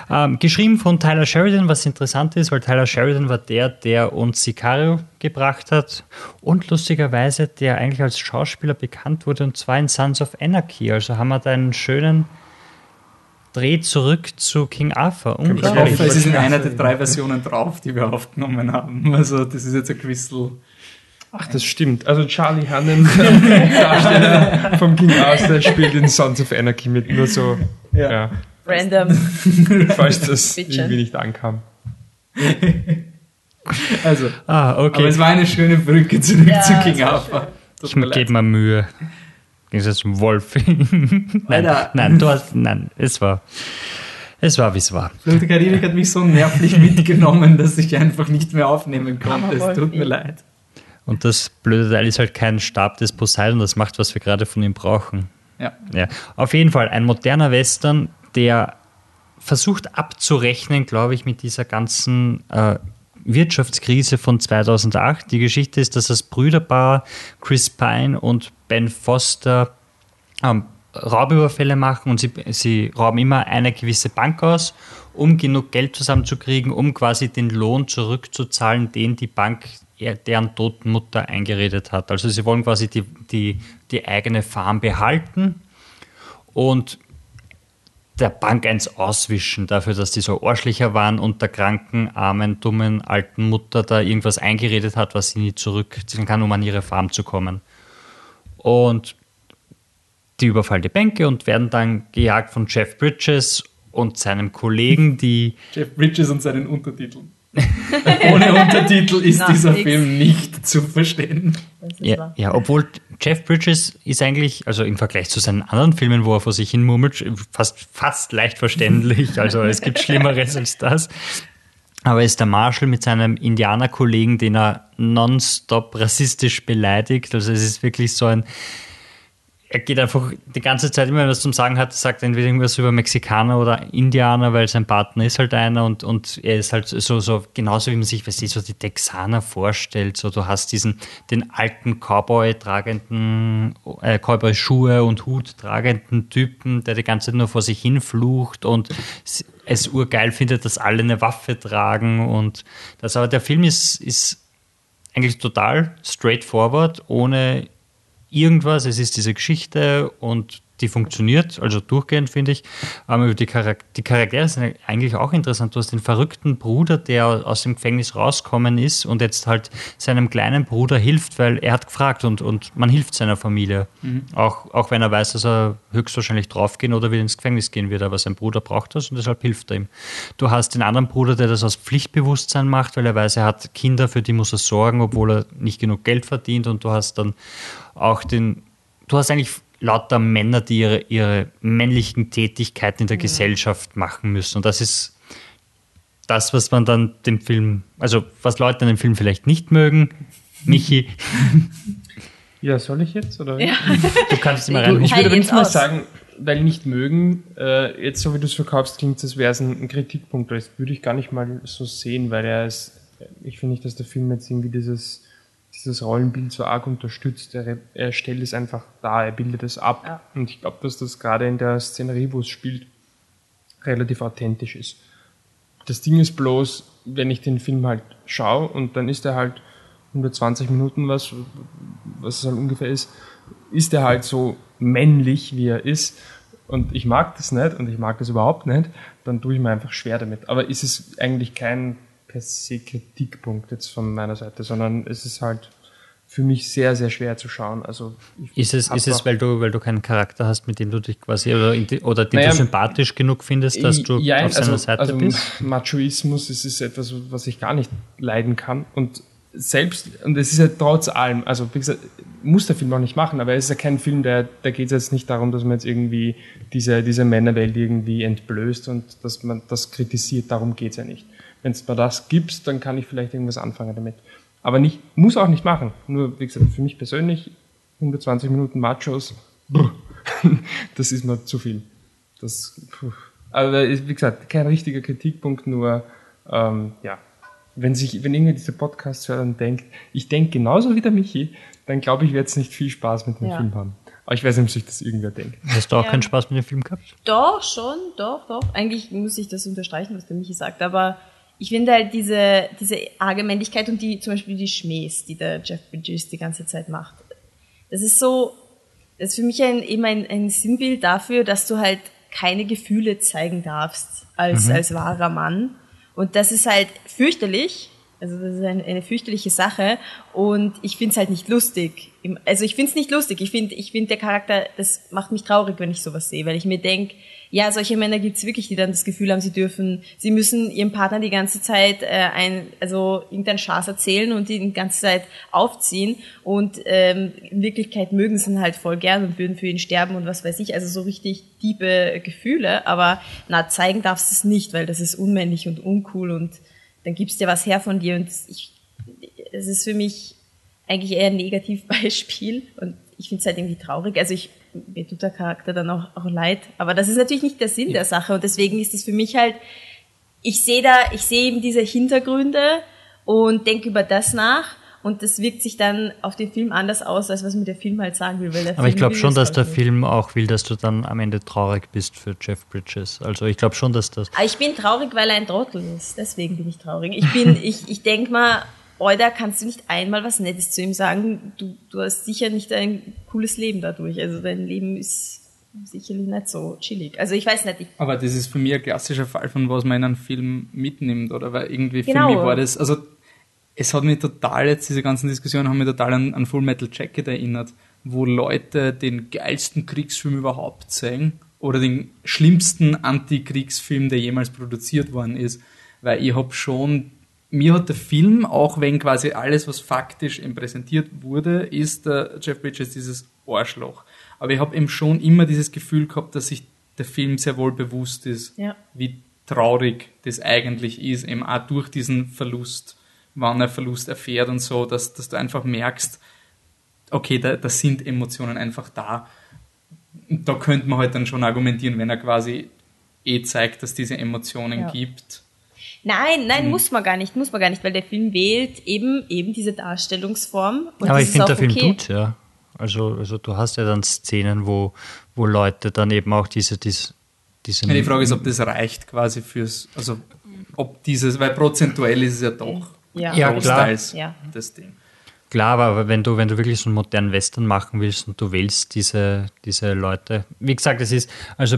Ähm, geschrieben von Tyler Sheridan, was interessant ist, weil Tyler Sheridan war der, der uns Sicario gebracht hat und lustigerweise der eigentlich als Schauspieler bekannt wurde und zwar in Sons of Anarchy. Also haben wir da einen schönen Dreh zurück zu King Arthur. Ich hoffe, es ist in einer der drei Versionen drauf, die wir aufgenommen haben. Also, das ist jetzt ein Crystal. Ach, das stimmt. Also Charlie Hannem, (laughs) Darsteller vom King Arthur, spielt in Sons of Anarchy mit. Nur so, ja, Random. (laughs) falls das Bitte. irgendwie nicht ankam. (laughs) Also, Ah, okay. aber es war eine schöne Brücke zurück Ja, zu King Arthur. Ich gebe mir Mühe. Ging es zum Wolf. nein, nein, du hast, nein, es war, es war, wie es war. Flucht der Karibik hat mich so nervlich mitgenommen, dass ich einfach nicht mehr aufnehmen konnte. Es tut mir leid. Und das blöde Teil ist halt kein Stab des Poseidon, das macht, was wir gerade von ihm brauchen. Ja. Ja, auf jeden Fall ein moderner Western, der versucht abzurechnen, glaube ich, mit dieser ganzen äh, Wirtschaftskrise von 2008. Die Geschichte ist, dass das Brüderpaar Chris Pine und Ben Foster ähm, Raubüberfälle machen und sie, sie rauben immer eine gewisse Bank aus, um genug Geld zusammenzukriegen, um quasi den Lohn zurückzuzahlen, den die Bank deren toten Mutter eingeredet hat. Also sie wollen quasi die, die, die eigene Farm behalten und der Bank eins auswischen dafür, dass die so Arschlicher waren und der kranken, armen, dummen, alten Mutter da irgendwas eingeredet hat, was sie nie zurückziehen kann, um an ihre Farm zu kommen. Und die überfallen die Bänke und werden dann gejagt von Jeff Bridges und seinem Kollegen, die Jeff Bridges und seinen Untertiteln. (laughs) Ohne Untertitel ist Na, dieser nix. Film nicht zu verstehen. Ja, ja, obwohl Jeff Bridges ist eigentlich, also im Vergleich zu seinen anderen Filmen, wo er vor sich hin murmelt, fast, fast leicht verständlich. Also es gibt Schlimmeres als das. Aber er ist der Marshall mit seinem Indianerkollegen, den er nonstop rassistisch beleidigt. Also es ist wirklich so ein. Er geht einfach die ganze Zeit, immer wenn er was zum Sagen hat, sagt er entweder irgendwas über Mexikaner oder Indianer, weil sein Partner ist halt einer und, und er ist halt so, so genauso wie man sich, weiß so die Texaner vorstellt. So, du hast diesen, den alten Cowboy tragenden, äh, Cowboy-Schuhe und Hut tragenden Typen, der die ganze Zeit nur vor sich hin flucht und es urgeil findet, dass alle eine Waffe tragen und das, aber der Film ist, ist eigentlich total straightforward, ohne irgendwas. Es ist diese Geschichte und die funktioniert, also durchgehend finde ich. Aber die, Charak die Charaktere sind eigentlich auch interessant. Du hast den verrückten Bruder, der aus dem Gefängnis rauskommen ist und jetzt halt seinem kleinen Bruder hilft, weil er hat gefragt und, und man hilft seiner Familie. Mhm. Auch, auch wenn er weiß, dass er höchstwahrscheinlich draufgehen oder wieder ins Gefängnis gehen wird, aber sein Bruder braucht das und deshalb hilft er ihm. Du hast den anderen Bruder, der das aus Pflichtbewusstsein macht, weil er weiß, er hat Kinder, für die muss er sorgen, obwohl er nicht genug Geld verdient und du hast dann auch den, du hast eigentlich lauter Männer, die ihre, ihre männlichen Tätigkeiten in der mhm. Gesellschaft machen müssen. Und das ist das, was man dann dem Film, also was Leute an dem Film vielleicht nicht mögen. Michi. (laughs) Ja, soll ich jetzt? Oder? Ja. Du kannst immer rein. Ich würde aber nicht mal sagen, weil nicht mögen, äh, jetzt so wie du es verkaufst, klingt es, als wäre es ein, ein, Kritikpunkt. Das würde ich gar nicht mal so sehen, weil er ist, ich finde nicht, dass der Film jetzt irgendwie dieses dieses Rollenbild so arg unterstützt. Er, er stellt es einfach dar, er bildet es ab. Ja. Und ich glaube, dass das gerade in der Szenerie, wo es spielt, relativ authentisch ist. Das Ding ist bloß, wenn ich den Film halt schaue und dann ist er halt 120 Minuten, was, was es halt ungefähr ist, ist er halt so männlich, wie er ist. Und ich mag das nicht und ich mag das überhaupt nicht, dann tue ich mir einfach schwer damit. Aber ist es eigentlich kein per se Kritikpunkt jetzt von meiner Seite, sondern es ist halt für mich sehr, sehr schwer zu schauen. Also ist es, ist es weil, du, weil du keinen Charakter hast, mit dem du dich quasi oder, oder den naja, du sympathisch genug findest, dass du ja, auf seiner also, Seite also bist? Machoismus ist, ist etwas, was ich gar nicht leiden kann. Und selbst, und es ist ja trotz allem, also wie gesagt, muss der Film auch nicht machen, aber es ist ja kein Film, der, da geht es jetzt nicht darum, dass man jetzt irgendwie diese, diese Männerwelt irgendwie entblößt und dass man das kritisiert, darum geht es ja nicht. Wenn es mir das gibt, dann kann ich vielleicht irgendwas anfangen damit. Aber nicht, muss auch nicht machen. Nur, wie gesagt, für mich persönlich 120 Minuten Machos, (laughs) das ist mir zu viel. Das, puh. also, wie gesagt, kein richtiger Kritikpunkt, nur, ähm, ja, wenn sich, wenn irgendwie dieser Podcast-Hörer denkt, ich denke genauso wie der Michi, dann glaube ich, werde es nicht viel Spaß mit dem ja. Film haben. Aber ich weiß nicht, ob sich das irgendwer denkt. Hast du auch ja. keinen Spaß mit dem Film gehabt? Doch, schon, doch, doch. Eigentlich muss ich das unterstreichen, was der Michi sagt, aber ich finde halt diese, diese arge Männlichkeit und die, zum Beispiel die Schmähs, die der Jeff Bridges die ganze Zeit macht. Das ist so, das ist für mich ein, eben ein, ein Sinnbild dafür, dass du halt keine Gefühle zeigen darfst als, mhm. als wahrer Mann. Und das ist halt fürchterlich. Also das ist eine, eine fürchterliche Sache. Und ich finde es halt nicht lustig. Also ich finde es nicht lustig. Ich finde, ich finde der Charakter, das macht mich traurig, wenn ich sowas sehe, weil ich mir denk ja, solche Männer gibt's wirklich, die dann das Gefühl haben, sie dürfen, sie müssen ihrem Partner die ganze Zeit äh, ein, also irgendeinen Schaß erzählen und ihn die ganze Zeit aufziehen. Und ähm, in Wirklichkeit mögen sie ihn halt voll gern und würden für ihn sterben und was weiß ich, also so richtig diebe Gefühle, aber na, zeigen darfst du es nicht, weil das ist unmännlich und uncool und dann gibst dir was her von dir. Und ich, es ist für mich eigentlich eher ein Negativbeispiel. Und ich finde es halt irgendwie traurig. Also ich mir tut der Charakter dann auch, auch leid. Aber das ist natürlich nicht der Sinn ja. der Sache. Und deswegen ist es für mich halt, ich sehe da, ich sehe eben diese Hintergründe und denke über das nach. Und das wirkt sich dann auf den Film anders aus, als was mir der Film halt sagen will. Aber Film ich glaube schon, dass der nicht. Film auch will, dass du dann am Ende traurig bist für Jeff Bridges. Also ich glaube schon, dass das. Aber ich bin traurig, weil er ein Trottel ist. Deswegen bin ich traurig. Ich bin, (laughs) ich, ich denke mal, Euda, kannst du nicht einmal was Nettes zu ihm sagen? Du, du hast sicher nicht ein cooles Leben dadurch. Also dein Leben ist sicherlich nicht so chillig. Also ich weiß nicht. Ich Aber das ist für mich ein klassischer Fall von was man in einem Film mitnimmt, oder? Weil irgendwie genau. für mich war das, also es hat mich total jetzt, diese ganzen Diskussionen haben mich total an, an Full Metal Jacket erinnert, wo Leute den geilsten Kriegsfilm überhaupt zeigen oder den schlimmsten Antikriegsfilm, der jemals produziert worden ist. Weil ich habe schon mir hat der Film, auch wenn quasi alles, was faktisch ihm präsentiert wurde, ist der Jeff Bridges dieses Arschloch. Aber ich habe eben schon immer dieses Gefühl gehabt, dass sich der Film sehr wohl bewusst ist, ja. wie traurig das eigentlich ist, eben auch durch diesen Verlust, wann er Verlust erfährt und so, dass, dass du einfach merkst, okay, da, da sind Emotionen einfach da. Da könnte man halt dann schon argumentieren, wenn er quasi eh zeigt, dass diese Emotionen ja. gibt Nein, nein, mhm. muss man gar nicht, muss man gar nicht, weil der Film wählt eben, eben diese Darstellungsform. Aber ich finde, der Film okay. tut ja. Also, also du hast ja dann Szenen, wo, wo Leute dann eben auch diese, diese, diese ja, die Frage ist, ob das reicht quasi fürs, also ob dieses, weil prozentuell ist es ja doch ja. ja, großteils ja. das Ding. Klar, aber wenn du, wenn du wirklich so einen modernen Western machen willst und du wählst diese, diese Leute, wie gesagt, es ist, also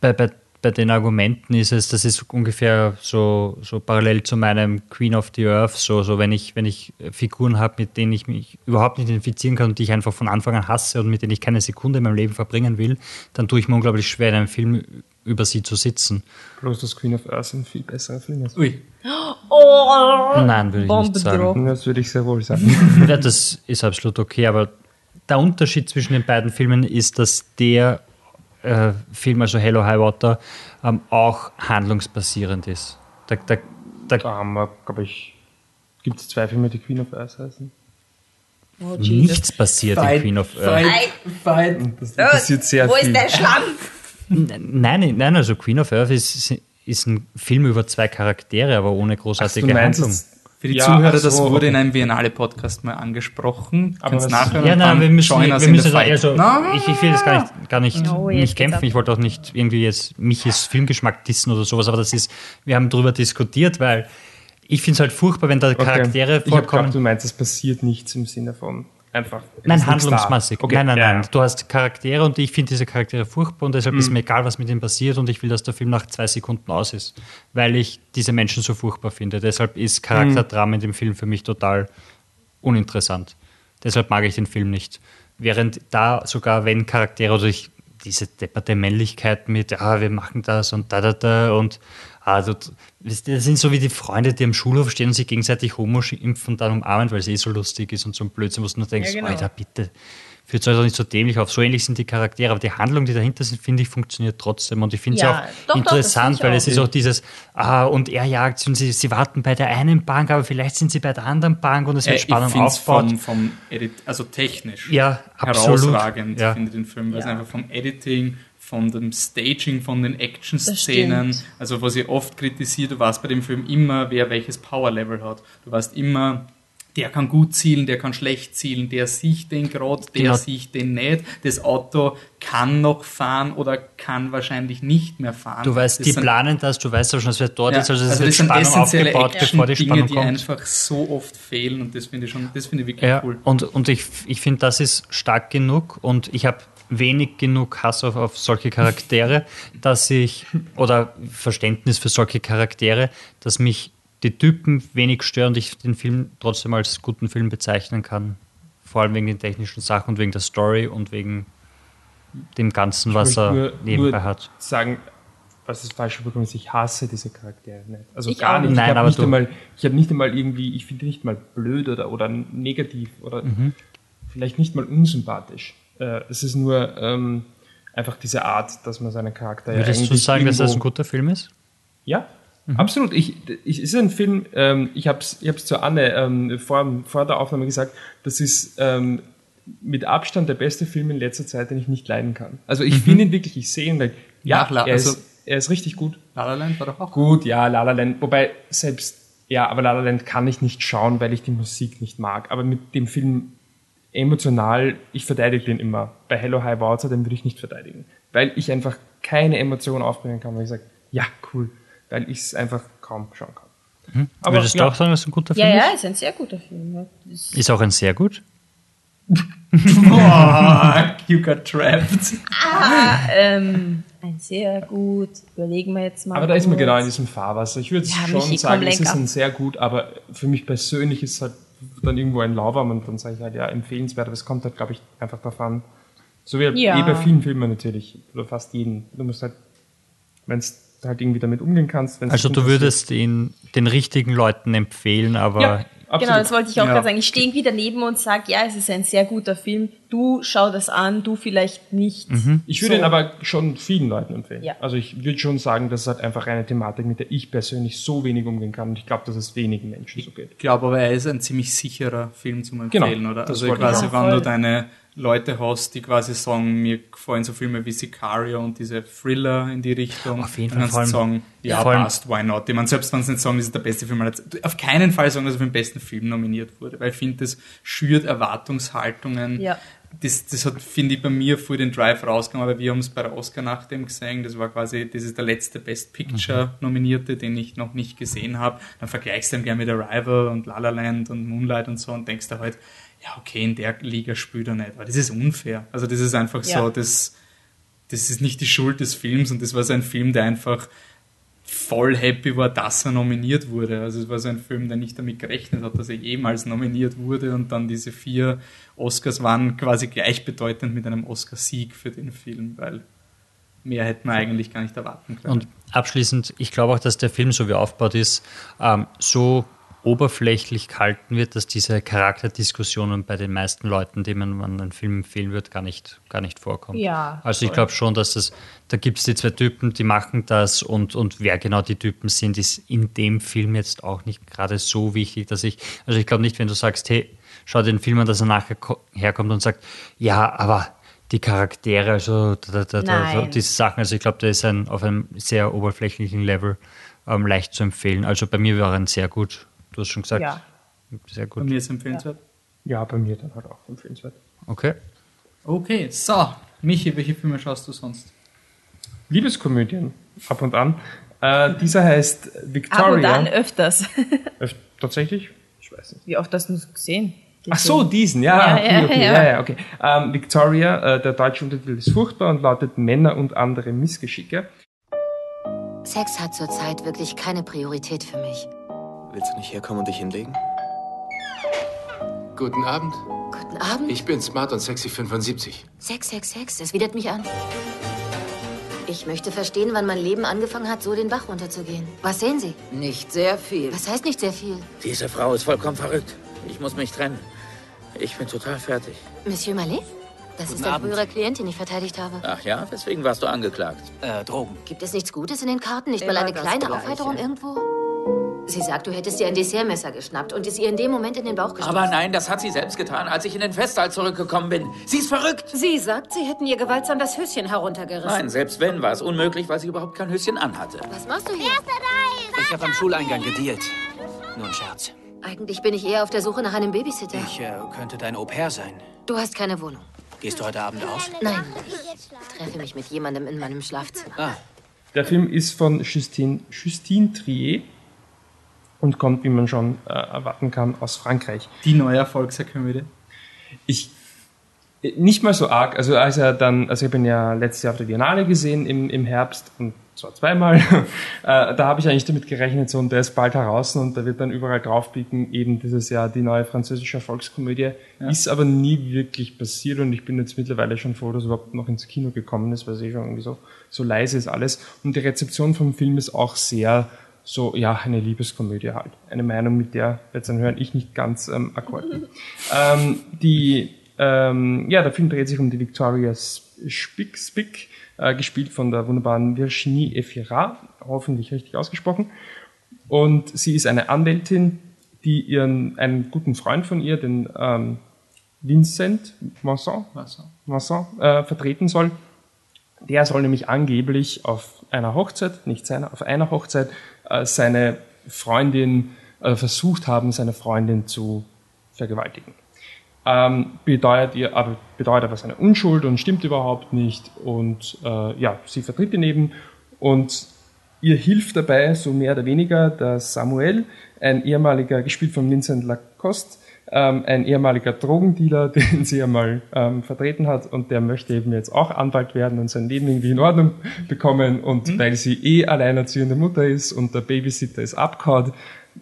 bei, bei, bei den Argumenten ist es, das ist ungefähr so, so parallel zu meinem Queen of the Earth, so, so wenn ich, wenn ich Figuren habe, mit denen ich mich überhaupt nicht identifizieren kann und die ich einfach von Anfang an hasse und mit denen ich keine Sekunde in meinem Leben verbringen will, dann tue ich mir unglaublich schwer, in einem Film über sie zu sitzen. Bloß das Queen of Earth ein viel besserer Film ist. Ui. Oh, Nein, würde ich Bombe nicht sagen. droppen. Das würde ich sehr wohl sagen. Ja, das ist absolut okay, aber der Unterschied zwischen den beiden Filmen ist, dass der äh, Film, also Hello High Water, ähm, auch handlungsbasierend ist. Da, da, da, Da haben wir, glaube ich, gibt es zwei Filme, die Queen of Earth heißen. Oh, nichts passiert in Fight, Queen of fight, Earth. fight. Das passiert sehr Wo viel. ist der Schlamm? Nein, nein, also Queen of Earth ist, ist ein Film über zwei Charaktere, aber ohne großartige Ach, du meinst Handlung. Für die Ja, Zuhörer, so, das wurde in okay. einem Biennale-Podcast mal angesprochen. Aber Kannst nachhören Ja, nein, wir müssen, wir in müssen the fight. also, Na, ich, ich will das gar nicht, gar nicht, jetzt nicht kämpfen. Ich wollte auch nicht irgendwie jetzt Michis Filmgeschmack dissen oder sowas, aber das ist, wir haben darüber diskutiert, weil ich finde es halt furchtbar, wenn da Charaktere Ich habe vorkommen. geglaubt, du meinst, es passiert nichts im Sinne von einfach. Nein, handlungsmäßig. Okay, Nein, nein, ja, nein. ja. Du hast Charaktere und ich finde diese Charaktere furchtbar und deshalb Mhm. ist mir egal, was mit ihnen passiert und ich will, dass der Film nach zwei Sekunden aus ist, weil ich diese Menschen so furchtbar finde. Deshalb ist Charakterdrama in dem Film für mich total uninteressant. Deshalb mag ich den Film nicht. Während da sogar, wenn Charaktere oder ich diese depperte Männlichkeit mit, ah, wir machen das und da, da, da und ihr, das sind so wie die Freunde, die am Schulhof stehen und sich gegenseitig Homo impfen und dann umarmen, weil es eh so lustig ist und so ein Blödsinn, wo du nur denkst, Ja, genau. Alter, bitte, führt euch doch nicht so dämlich auf. So ähnlich sind die Charaktere, aber die Handlung, die dahinter sind, finde ich, funktioniert trotzdem. Und ich finde Ja, es doch, auch doch, interessant, ich weil auch. es ist auch dieses, ah, und er jagt sie und sie, sie warten bei der einen Bank, aber vielleicht sind sie bei der anderen Bank und es Äh, wird ich Spannung finde es aufgebaut. vom, vom Edit, also technisch Ja, absolut. herausragend, Ja. finde ich den Film, weil es Ja. einfach vom Editing, von dem Staging, von den Action-Szenen, also was ich oft kritisiert, du weißt bei dem Film immer, wer welches Power-Level hat. Du weißt immer, der kann gut zielen, der kann schlecht zielen, der sieht den gerade, der Genau. sieht den nicht. Das Auto kann noch fahren oder kann wahrscheinlich nicht mehr fahren. Du weißt, Das die sind- planen das, du weißt aber schon, es wird dort ja, ist, also es also wird Spannung essentielle aufgebaut, bevor die Spannung die kommt. einfach so oft fehlen und das finde ich schon, das finde ich wirklich Ja, cool. und, und ich, ich finde, das ist stark genug und ich habe wenig genug Hass auf, auf solche Charaktere, (laughs) dass ich, oder Verständnis für solche Charaktere, dass mich die Typen wenig stören und ich den Film trotzdem als guten Film bezeichnen kann. Vor allem wegen den technischen Sachen und wegen der Story und wegen dem Ganzen, was Ich er nur- nebenbei nur hat. sagen, was ist falsch bekommen ist, ich hasse diese Charaktere nicht. Also Ich gar nicht. nicht. Ich Nein, habe nicht, du- einmal, ich hab nicht einmal irgendwie, ich finde nicht mal blöd oder, oder negativ oder Mhm. vielleicht nicht mal unsympathisch. Äh, es ist nur ähm, einfach diese Art, dass man seinen Charakter ja Würdest du eigentlich sagen, dass das ein guter Film ist? Ja, absolut. Ich, ich, es ist ein Film, ähm, ich habe es ich hab's zu Anne ähm, vor, vor der Aufnahme gesagt, das ist ähm, mit Abstand der beste Film in letzter Zeit, den ich nicht leiden kann. Also ich finde ihn wirklich, ich sehe ihn, weil, ja, Nach er, also- ist, er ist richtig gut. La La Land war doch auch Gut, ja, La La Land, wobei selbst, ja, aber La La Land kann ich nicht schauen, weil ich die Musik nicht mag. Aber mit dem Film emotional, ich verteidige den immer. Bei Hello High Water, den würde ich nicht verteidigen. Weil ich einfach keine Emotion aufbringen kann, weil ich sage, ja, cool. Weil ich es einfach kaum schauen kann. Aber Würdest du ja. auch sagen, dass es ein guter Ja, Film ja, ist ein sehr guter Film. ja. Ist? Ist auch ein sehr gut. (laughs) Oh, you got trapped. Ah, ähm, ein sehr gut. Überlegen wir jetzt mal. Aber da ist man genau in diesem Fahrwasser. Ich würde Ja, schon sagen, es ist ein sehr gut, aber für mich persönlich ist es halt dann irgendwo ein Lauwarm und dann sage ich halt, ja, empfehlenswert, aber es kommt halt, glaube ich, einfach darauf an. So wie Ja. eh bei vielen Filmen natürlich, oder fast jeden. Du musst halt, wenn es halt irgendwie damit umgehen kannst. Also du würdest ihn den richtigen Leuten empfehlen, aber Ja, absolut. Genau, das wollte ich auch Ja. gerade sagen. Ich stehe irgendwie daneben und sage, ja, es ist ein sehr guter Film. Du schau das an, du vielleicht nicht. Ich würde So. ihn aber schon vielen Leuten empfehlen. Ja. Also ich würde schon sagen, das ist halt einfach eine Thematik, mit der ich persönlich so wenig umgehen kann und ich glaube, dass es wenigen Menschen so geht. Ich glaube aber, er ist ein ziemlich sicherer Film zum Genau, Empfehlen, oder? das Also quasi, wenn du deine Leute hast, die quasi sagen, mir gefallen so Filme wie Sicario und diese Thriller in die Richtung, Auf jeden dann Fall, kannst du sagen, ja, allem- passt, why not? Ich meine, selbst wenn sie nicht sagen, das ist der beste Film aller Zeiten, auf keinen Fall sagen, dass er für den besten Film nominiert wurde, weil ich finde, das schürt Erwartungshaltungen, Ja. das, das hat, finde ich, bei mir vor den Drive rausgekommen, aber wir haben es bei der Oscar-Nacht eben gesehen. Das war quasi, das ist der letzte Best Picture-Nominierte, den ich noch nicht gesehen habe. Dann vergleichst du ihn gerne mit Arrival und La La Land und Moonlight und so und denkst dir halt, ja, okay, in der Liga spielt er nicht. Aber das ist unfair. Also das ist einfach Ja. so, das, das ist nicht die Schuld des Films und das war so ein Film, der einfach voll happy war, dass er nominiert wurde. Also es war so ein Film, der nicht damit gerechnet hat, dass er jemals nominiert wurde und dann diese vier Oscars waren quasi gleichbedeutend mit einem Oscar-Sieg für den Film, weil mehr hätte man eigentlich gar nicht erwarten können. Und abschließend, ich glaube auch, dass der Film, so wie er aufgebaut ist, ähm, so oberflächlich gehalten wird, dass diese Charakterdiskussionen bei den meisten Leuten, denen man einen Film empfehlen wird, gar nicht, gar nicht vorkommen. Ja. Also ich glaube schon, dass das, da gibt es die zwei Typen, die machen das und, und wer genau die Typen sind, ist in dem Film jetzt auch nicht gerade so wichtig, dass ich, also ich glaube nicht, wenn du sagst, hey, schau den Film an, dass er nachher ko- herkommt und sagt, ja, aber die Charaktere, also da, da, da, diese Sachen, also ich glaube, der ist ein, auf einem sehr oberflächlichen Level ähm, leicht zu empfehlen. Also bei mir war er ein sehr gut, du hast schon gesagt, Ja. sehr Bei gut. mir ist empfehlenswert. Ja, bei mir dann halt auch empfehlenswert. Okay. Okay, so. Michi, welche Filme schaust du sonst? Liebeskomödien, ab und an. Äh, dieser heißt Ab und Victoria. an öfters. (laughs) Öf- tatsächlich? Ich weiß nicht. Wie oft hast du es gesehen? Den Ach so, diesen, ja, Ja, okay, ja, okay, ja. ja, ja, okay. Ähm, Victoria, äh, der deutsche Untertitel ist furchtbar und lautet Männer und andere Missgeschicke. Sex hat zurzeit wirklich keine Priorität für mich. Willst du nicht herkommen und dich hinlegen? Guten Abend. Guten Abend. Ich bin Smart und Sexy 75. Sex, Sex, Sex, das widert mich an. Ich möchte verstehen, wann mein Leben angefangen hat, so den Bach runterzugehen. Was sehen Sie? Nicht sehr viel. Was heißt nicht sehr viel? Diese Frau ist vollkommen verrückt. Ich muss mich trennen. Ich bin total fertig. Monsieur Mallet? Das Guten ist ein früherer Klient, den ich verteidigt habe. Ach ja, weswegen warst du angeklagt? Äh, Drogen. Gibt es nichts Gutes in den Karten? Nicht Immer mal eine kleine. Aufheiterung irgendwo? Sie sagt, du hättest ihr ein Dessertmesser geschnappt und es ihr in dem Moment in den Bauch gestopft. Aber nein, das hat sie selbst getan, als ich in den Festsaal zurückgekommen bin. Sie ist verrückt. Sie sagt, Sie hätten ihr gewaltsam das Höschen heruntergerissen. Nein, selbst wenn, war es unmöglich, weil sie überhaupt kein Höschen anhatte. Was machst du hier? Ich habe am Schuleingang gedealt. Nur ein Scherz. Eigentlich bin ich eher auf der Suche nach einem Babysitter. Ich äh, könnte dein Au pair sein. Du hast keine Wohnung. Gehst du heute Abend aus? Nein, ich treffe mich mit jemandem in meinem Schlafzimmer. Ah, Der Film ist von Justine, Justine Trier und kommt, wie man schon äh, erwarten kann, aus Frankreich. Die neue Erfolgskomödie. Ich äh, nicht mal so arg. Also als er dann, also ich ihn ja letztes Jahr auf der Biennale gesehen im, im Herbst und zwar zweimal. (laughs) äh, da habe ich eigentlich damit gerechnet, so und der ist bald heraus und da wird dann überall draufblicken, eben dieses Jahr die neue französische Erfolgskomödie. Ja. Ist aber nie wirklich passiert und ich bin jetzt mittlerweile schon froh, dass er überhaupt noch ins Kino gekommen ist, weil es eh schon irgendwie so, so leise ist alles. Und die Rezeption vom Film ist auch sehr so, ja, eine Liebeskomödie halt. Eine Meinung, mit der jetzt dann hören ich nicht ganz ähm, akkord bin. (laughs) ähm, die, ähm, ja, der Film dreht sich um die Victoria Spick, Spick äh, gespielt von der wunderbaren Virginie Efira, hoffentlich richtig ausgesprochen. Und sie ist eine Anwältin, die ihren, einen guten Freund von ihr, den ähm, Vincent Vincent, Vincent. Vincent äh, vertreten soll. Der soll nämlich angeblich auf einer Hochzeit, nicht seiner, auf einer Hochzeit äh, seine Freundin äh, versucht haben, seine Freundin zu vergewaltigen. Ähm, bedeutet, ihr, aber, bedeutet aber seine Unschuld und stimmt überhaupt nicht. Und äh, ja, sie vertritt ihn eben und ihr hilft dabei, so mehr oder weniger, der Samuel, ein ehemaliger, gespielt von Vincent Lacoste, ähm, ein ehemaliger Drogendealer, (laughs) den sie einmal ähm, vertreten hat und der möchte eben jetzt auch Anwalt werden und sein Leben irgendwie in Ordnung bekommen und weil sie eh alleinerziehende Mutter ist und der Babysitter ist abgehauen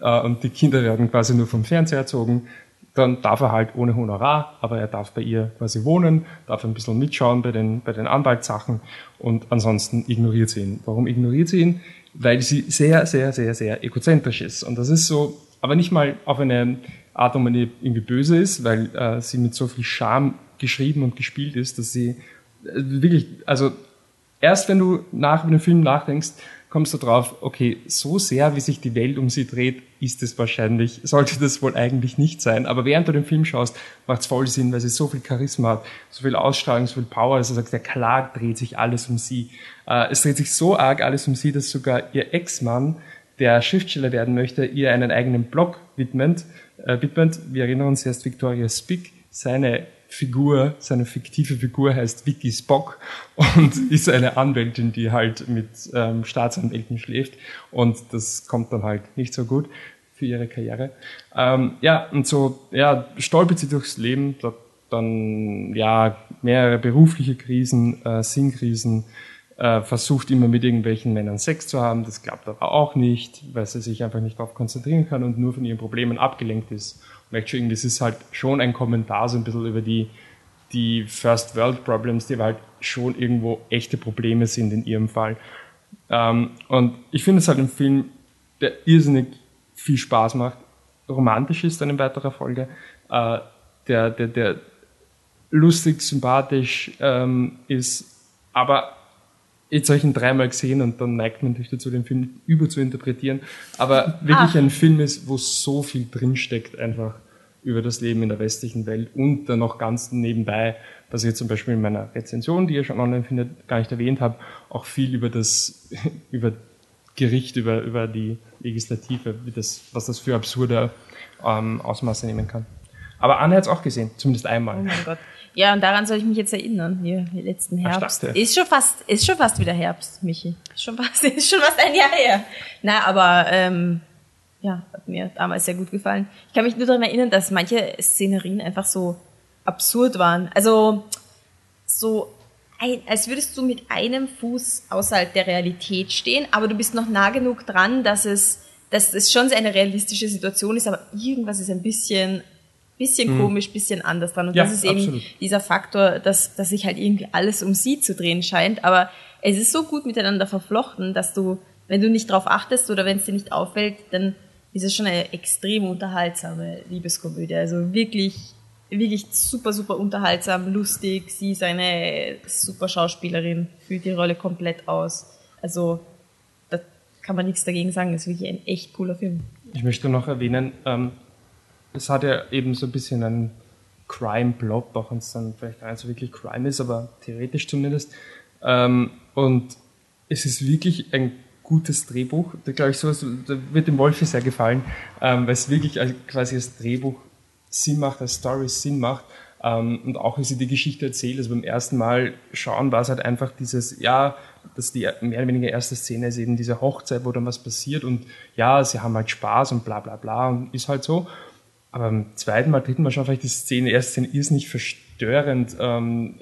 äh, und die Kinder werden quasi nur vom Fernseher erzogen, dann darf er halt ohne Honorar, aber er darf bei ihr quasi wohnen, darf ein bisschen mitschauen bei den, bei den Anwaltssachen und ansonsten ignoriert sie ihn. Warum ignoriert sie ihn? Weil sie sehr, sehr, sehr, sehr egozentrisch ist. Und das ist so, aber nicht mal auf eine Art, man ihr irgendwie böse ist, weil äh, sie mit so viel Charme geschrieben und gespielt ist, dass sie äh, wirklich, also erst wenn du nach den Film nachdenkst, kommst du drauf, okay, so sehr wie sich die Welt um sie dreht, ist es wahrscheinlich, sollte das wohl eigentlich nicht sein. Aber während du den Film schaust, macht es voll Sinn, weil sie so viel Charisma hat, so viel Ausstrahlung, so viel Power, dass du sagst, ja klar dreht sich alles um sie. Äh, es dreht sich so arg alles um sie, dass sogar ihr Ex-Mann, der Schriftsteller werden möchte, ihr einen eigenen Blog widmet. Äh, widmet. Wir erinnern uns erst Victoria Spick, seine Figur, seine fiktive Figur heißt Vicky Spock und (laughs) ist eine Anwältin, die halt mit ähm, Staatsanwälten schläft und das kommt dann halt nicht so gut für ihre Karriere. Ähm, ja, und so, ja, stolpert sie durchs Leben, da dann ja mehrere berufliche Krisen, äh, Sinnkrisen, äh, versucht immer mit irgendwelchen Männern Sex zu haben. Das klappt aber auch nicht, weil sie sich einfach nicht darauf konzentrieren kann und nur von ihren Problemen abgelenkt ist. Und schon, das ist halt schon ein Kommentar so ein bisschen über die, die First World Problems, die aber halt schon irgendwo echte Probleme sind in ihrem Fall. Ähm, und ich finde es halt ein Film, der irrsinnig viel Spaß macht, romantisch ist dann in weiterer Folge, äh, der, der, der lustig, sympathisch ähm, ist, aber jetzt habe ich ihn dreimal gesehen und dann neigt man natürlich dazu, den Film über zu interpretieren. Aber wirklich Ah. ein Film ist, wo so viel drinsteckt einfach über das Leben in der westlichen Welt und dann noch ganz nebenbei, was ich zum Beispiel in meiner Rezension, die ihr schon online findet, gar nicht erwähnt habe, auch viel über das, (laughs) über Gericht, über, über die Legislative, wie das, was das für absurde ähm, Ausmaße nehmen kann. Aber Anne hat es auch gesehen, zumindest einmal. Oh mein Gott. Ja, und daran soll ich mich jetzt erinnern, hier, letzten Herbst. dachte. Ist schon fast, ist schon fast wieder Herbst, Michi. Ist schon fast, (laughs) ist schon fast ein Jahr her. Na, aber, ähm, ja, hat mir damals sehr gut gefallen. Ich kann mich nur daran erinnern, dass manche Szenerien einfach so absurd waren. Also, so, ein, als würdest du mit einem Fuß außerhalb der Realität stehen, aber du bist noch nah genug dran, dass es, dass es schon eine realistische Situation ist, aber irgendwas ist ein bisschen, bisschen Hm. komisch, bisschen anders dran. Und Ja, das ist eben absolut. dieser Faktor, dass, dass sich halt irgendwie alles um sie zu drehen scheint. Aber es ist so gut miteinander verflochten, dass du, wenn du nicht drauf achtest oder wenn es dir nicht auffällt, dann ist es schon eine extrem unterhaltsame Liebeskomödie. Also wirklich, wirklich super, super unterhaltsam, lustig. Sie ist eine super Schauspielerin, fühlt die Rolle komplett aus. Also da kann man nichts dagegen sagen. Das ist wirklich ein echt cooler Film. Ich möchte noch erwähnen, ähm, es hat ja eben so ein bisschen einen Crime-Plot, auch wenn es dann vielleicht gar nicht so wirklich Crime ist, aber theoretisch zumindest. Ähm, und es ist wirklich ein gutes Drehbuch. Da glaube ich, sowas, da wird dem Wolfi sehr gefallen, ähm, weil es wirklich als, quasi als Drehbuch Sinn macht, als Story Sinn macht. Ähm, und auch wie sie die Geschichte erzählt, also beim ersten Mal schauen, war es halt einfach dieses, ja, dass die mehr oder weniger erste Szene ist eben diese Hochzeit, wo dann was passiert und ja, sie haben halt Spaß und bla bla bla und ist halt so. Aber beim zweiten Mal, dritten Mal schauen vielleicht die Szene, erste Szene ist nicht verstörend. Ähm,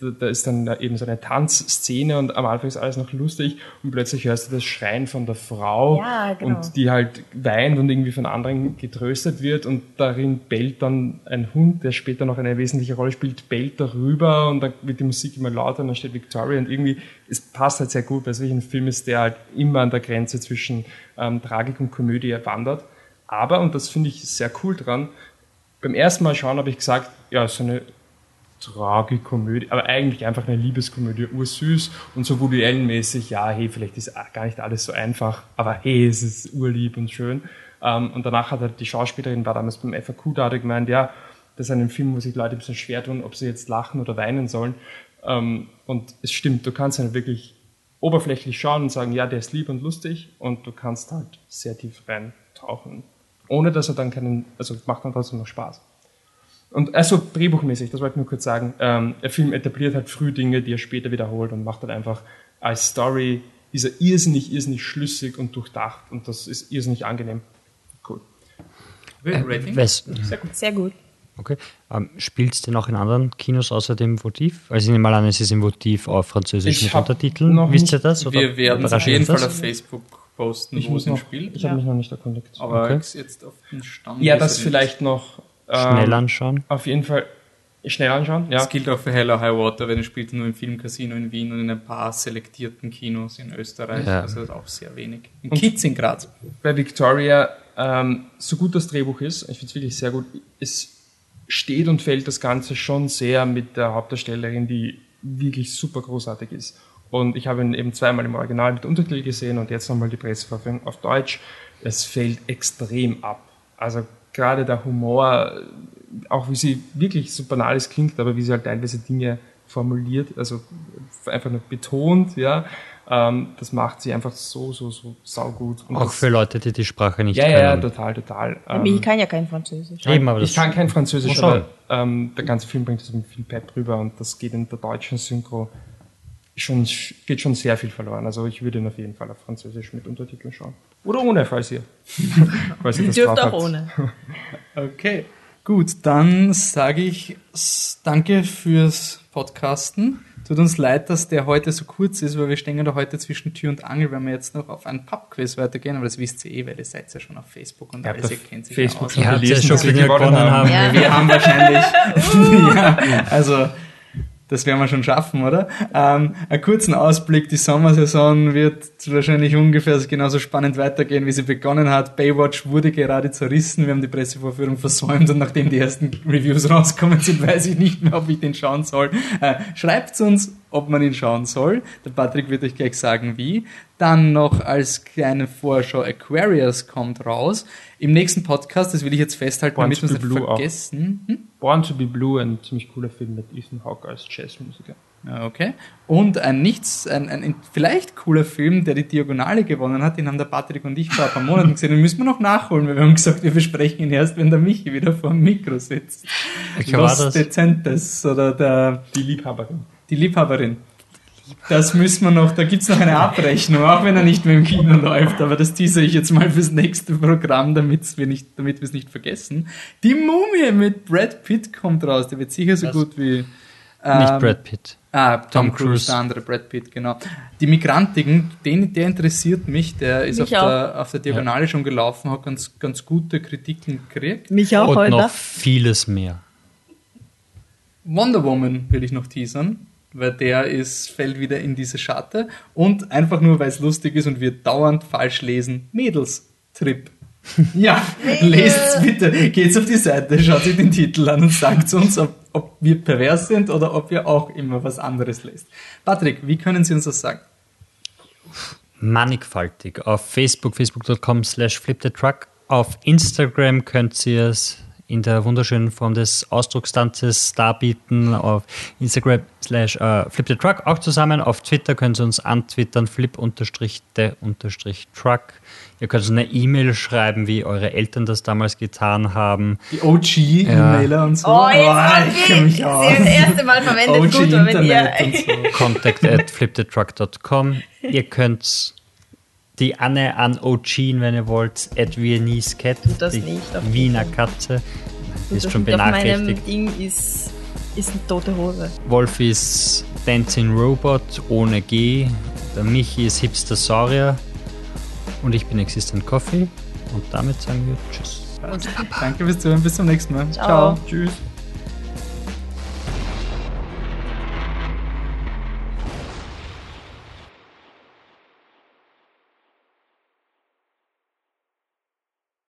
da, da ist dann eben so eine Tanzszene und am Anfang ist alles noch lustig und plötzlich hörst du das Schreien von der Frau Ja, genau. und die halt weint und irgendwie von anderen getröstet wird und darin bellt dann ein Hund, der später noch eine wesentliche Rolle spielt, bellt darüber und dann wird die Musik immer lauter und dann steht Victoria und irgendwie, es passt halt sehr gut, weil es wirklich ein Film ist, der halt immer an der Grenze zwischen ähm, Tragik und Komödie wandert. Aber, und das finde ich sehr cool dran, beim ersten Mal schauen habe ich gesagt, ja, so eine Tragikomödie, aber eigentlich einfach eine Liebeskomödie, ursüß und so Woody Allen-mäßig, ja, hey, vielleicht ist gar nicht alles so einfach, aber hey, es ist urlieb und schön. Ähm, und danach hat halt die Schauspielerin, war damals beim FAQ da, hat gemeint, ja, das ist ein Film, wo sich Leute ein bisschen schwer tun, ob sie jetzt lachen oder weinen sollen. Ähm, und es stimmt, du kannst halt wirklich oberflächlich schauen und sagen, ja, der ist lieb und lustig und du kannst halt sehr tief reintauchen. Ohne dass er dann keinen, also macht dann trotzdem noch Spaß. Und also drehbuchmäßig, das wollte ich nur kurz sagen, ähm, der Film etabliert halt früh Dinge, die er später wiederholt und macht halt einfach als Story, ist er irrsinnig, irrsinnig schlüssig und durchdacht und das ist irrsinnig angenehm. Cool. Rating? Weiß- Sehr gut. Sehr gut. Okay. Ähm, Spielt es denn auch in anderen Kinos außer dem Votiv? Also ich nehme mal an, es ist im Votiv auf Französisch Ich mit hab Untertiteln. noch Wisst ihr nicht- das? Oder Wir werden es auf jeden Fall auf Facebook posten, Ich wo muss es im noch- Spiel. ich habe mich noch nicht erkundigt. Aber Okay. jetzt auf den Stand. Ja, das vielleicht noch ähm, Schnell anschauen. Auf jeden Fall schnell anschauen, ja. Das gilt auch für Hell or High Water, weil den spielt nur im Filmcasino in Wien und in ein paar selektierten Kinos in Österreich. Ja. Also das ist auch sehr wenig. In Und- Kiez in Graz. bei Victoria, ähm, so gut das Drehbuch ist, ich finde es wirklich sehr gut, es steht und fällt das Ganze schon sehr mit der Hauptdarstellerin, die wirklich super großartig ist. Und ich habe ihn eben zweimal im Original mit Untertitel gesehen und jetzt nochmal die Presseverfügung auf Deutsch. Es fällt extrem ab. Also gerade der Humor, auch wie sie wirklich so banal es klingt, aber wie sie halt teilweise Dinge formuliert, also einfach nur betont, ja, Ähm, das macht sie einfach so, so, so saugut. Und Auch für Leute, die die Sprache nicht ja, können. ja, ja, total, total. Ähm, ich kann ja kein Französisch. Eben, aber ich kann kein Französisch, aber ähm, der ganze Film bringt das mit viel Pep drüber und das geht in der deutschen Synchro schon, geht schon sehr viel verloren. Also ich würde ihn auf jeden Fall auf Französisch mit Untertiteln schauen. Oder ohne, falls ihr, (laughs) falls ihr das Dürft auch habt. ohne. (laughs) Okay, gut, dann sage ich danke fürs Podcasten. Tut uns leid, dass der heute so kurz ist, weil wir stehen da heute zwischen Tür und Angel, wenn wir jetzt noch auf ein Pub-Quiz weitergehen, aber das wisst ihr eh, weil ihr seid ja schon auf Facebook und Ihr habt alles, ihr kennt sich Facebook ja aus. schon Ihr habt ja schon gewonnen gewonnen haben. haben. Ja. Wir haben wahrscheinlich, (laughs) ja, also das werden wir schon schaffen, oder? Ähm, einen kurzen Ausblick, die Sommersaison wird wahrscheinlich ungefähr genauso spannend weitergehen, wie sie begonnen hat. Baywatch wurde gerade zerrissen, wir haben die Pressevorführung versäumt und nachdem die ersten Reviews rauskommen sind, weiß ich nicht mehr, ob ich den schauen soll. Äh, Schreibt uns, ob man ihn schauen soll. Der Patrick wird euch gleich sagen, wie. Dann noch als kleine Vorschau, Aquarius kommt raus. Im nächsten Podcast, das will ich jetzt festhalten, Born damit wir es nicht Blue vergessen. Hm? Born to be Blue, ein ziemlich cooler Film mit Ethan Hawke als Jazzmusiker. Ja, Okay. Und ein nichts, ein, ein vielleicht cooler Film, der die Diagonale gewonnen hat, den haben der Patrick und ich vor ein paar Monaten gesehen. Den müssen wir noch nachholen, weil wir haben gesagt, wir besprechen ihn erst, wenn der Michi wieder vor dem Mikro sitzt. War Los das? Decentes oder der, Die Liebhaberin. Die Liebhaberin. Das müssen wir noch, da gibt's noch eine Abrechnung, auch wenn er nicht mehr im Kino läuft, aber das teaser ich jetzt mal fürs nächste Programm, damit's wir nicht, damit wir es nicht vergessen. Die Mumie mit Brad Pitt kommt raus, der wird sicher so Was? gut wie Nicht ähm, Brad Pitt. Ah, Tom, Tom Cruise, Cruise. der andere Brad Pitt, genau. Die Migrantigen, den, der interessiert mich, der ist auf Mich auch. der, auf der Diagonale schon gelaufen, hat ganz, ganz gute Kritiken gekriegt. Mich auch Und heute. noch vieles mehr. Wonder Woman will ich noch teasern, weil der ist, fällt wieder in diese Scharte. Und einfach nur, weil es lustig ist und wir dauernd falsch lesen, Mädels-Trip. (laughs) Ja, lest's bitte. Geht's auf die Seite, schaut sich den Titel an und sagt uns, ob, ob wir pervers sind oder ob ihr auch immer was anderes lest. Patrick, wie können Sie uns das sagen? mannigfaltig. Auf Facebook, facebook.com slash flipthetruck. Auf Instagram könnt ihr es in der wunderschönen Form des Ausdruckstanzes darbieten. Auf Instagram slash äh, flipthetruck auch zusammen. Auf Twitter könnt ihr uns antwittern, flip unterstrich de unterstrich truck. Ihr könnt uns eine E-Mail schreiben, wie eure Eltern das damals getan haben. Die OG-E-Mailer und so. Oh, jetzt haben ich kenn mich aus. sie das erste Mal verwendet. OG Gut, aber wenn ihr, so. contact at flipthetruck.com. Ihr könnt die Anne an Ochin, wenn ihr wollt, at Viennese Cat, das die nicht auf Wiener Katze, ist das schon auf meinem benachrichtigt. Ding ist, ist eine tote Hose. Wolf ist Dancing Robot ohne G, der Michi ist Hipster Saurier und ich bin Existent Coffee und damit sagen wir Tschüss. Danke fürs Zuhören, bis zum nächsten Mal. Ciao. Ciao. Tschüss.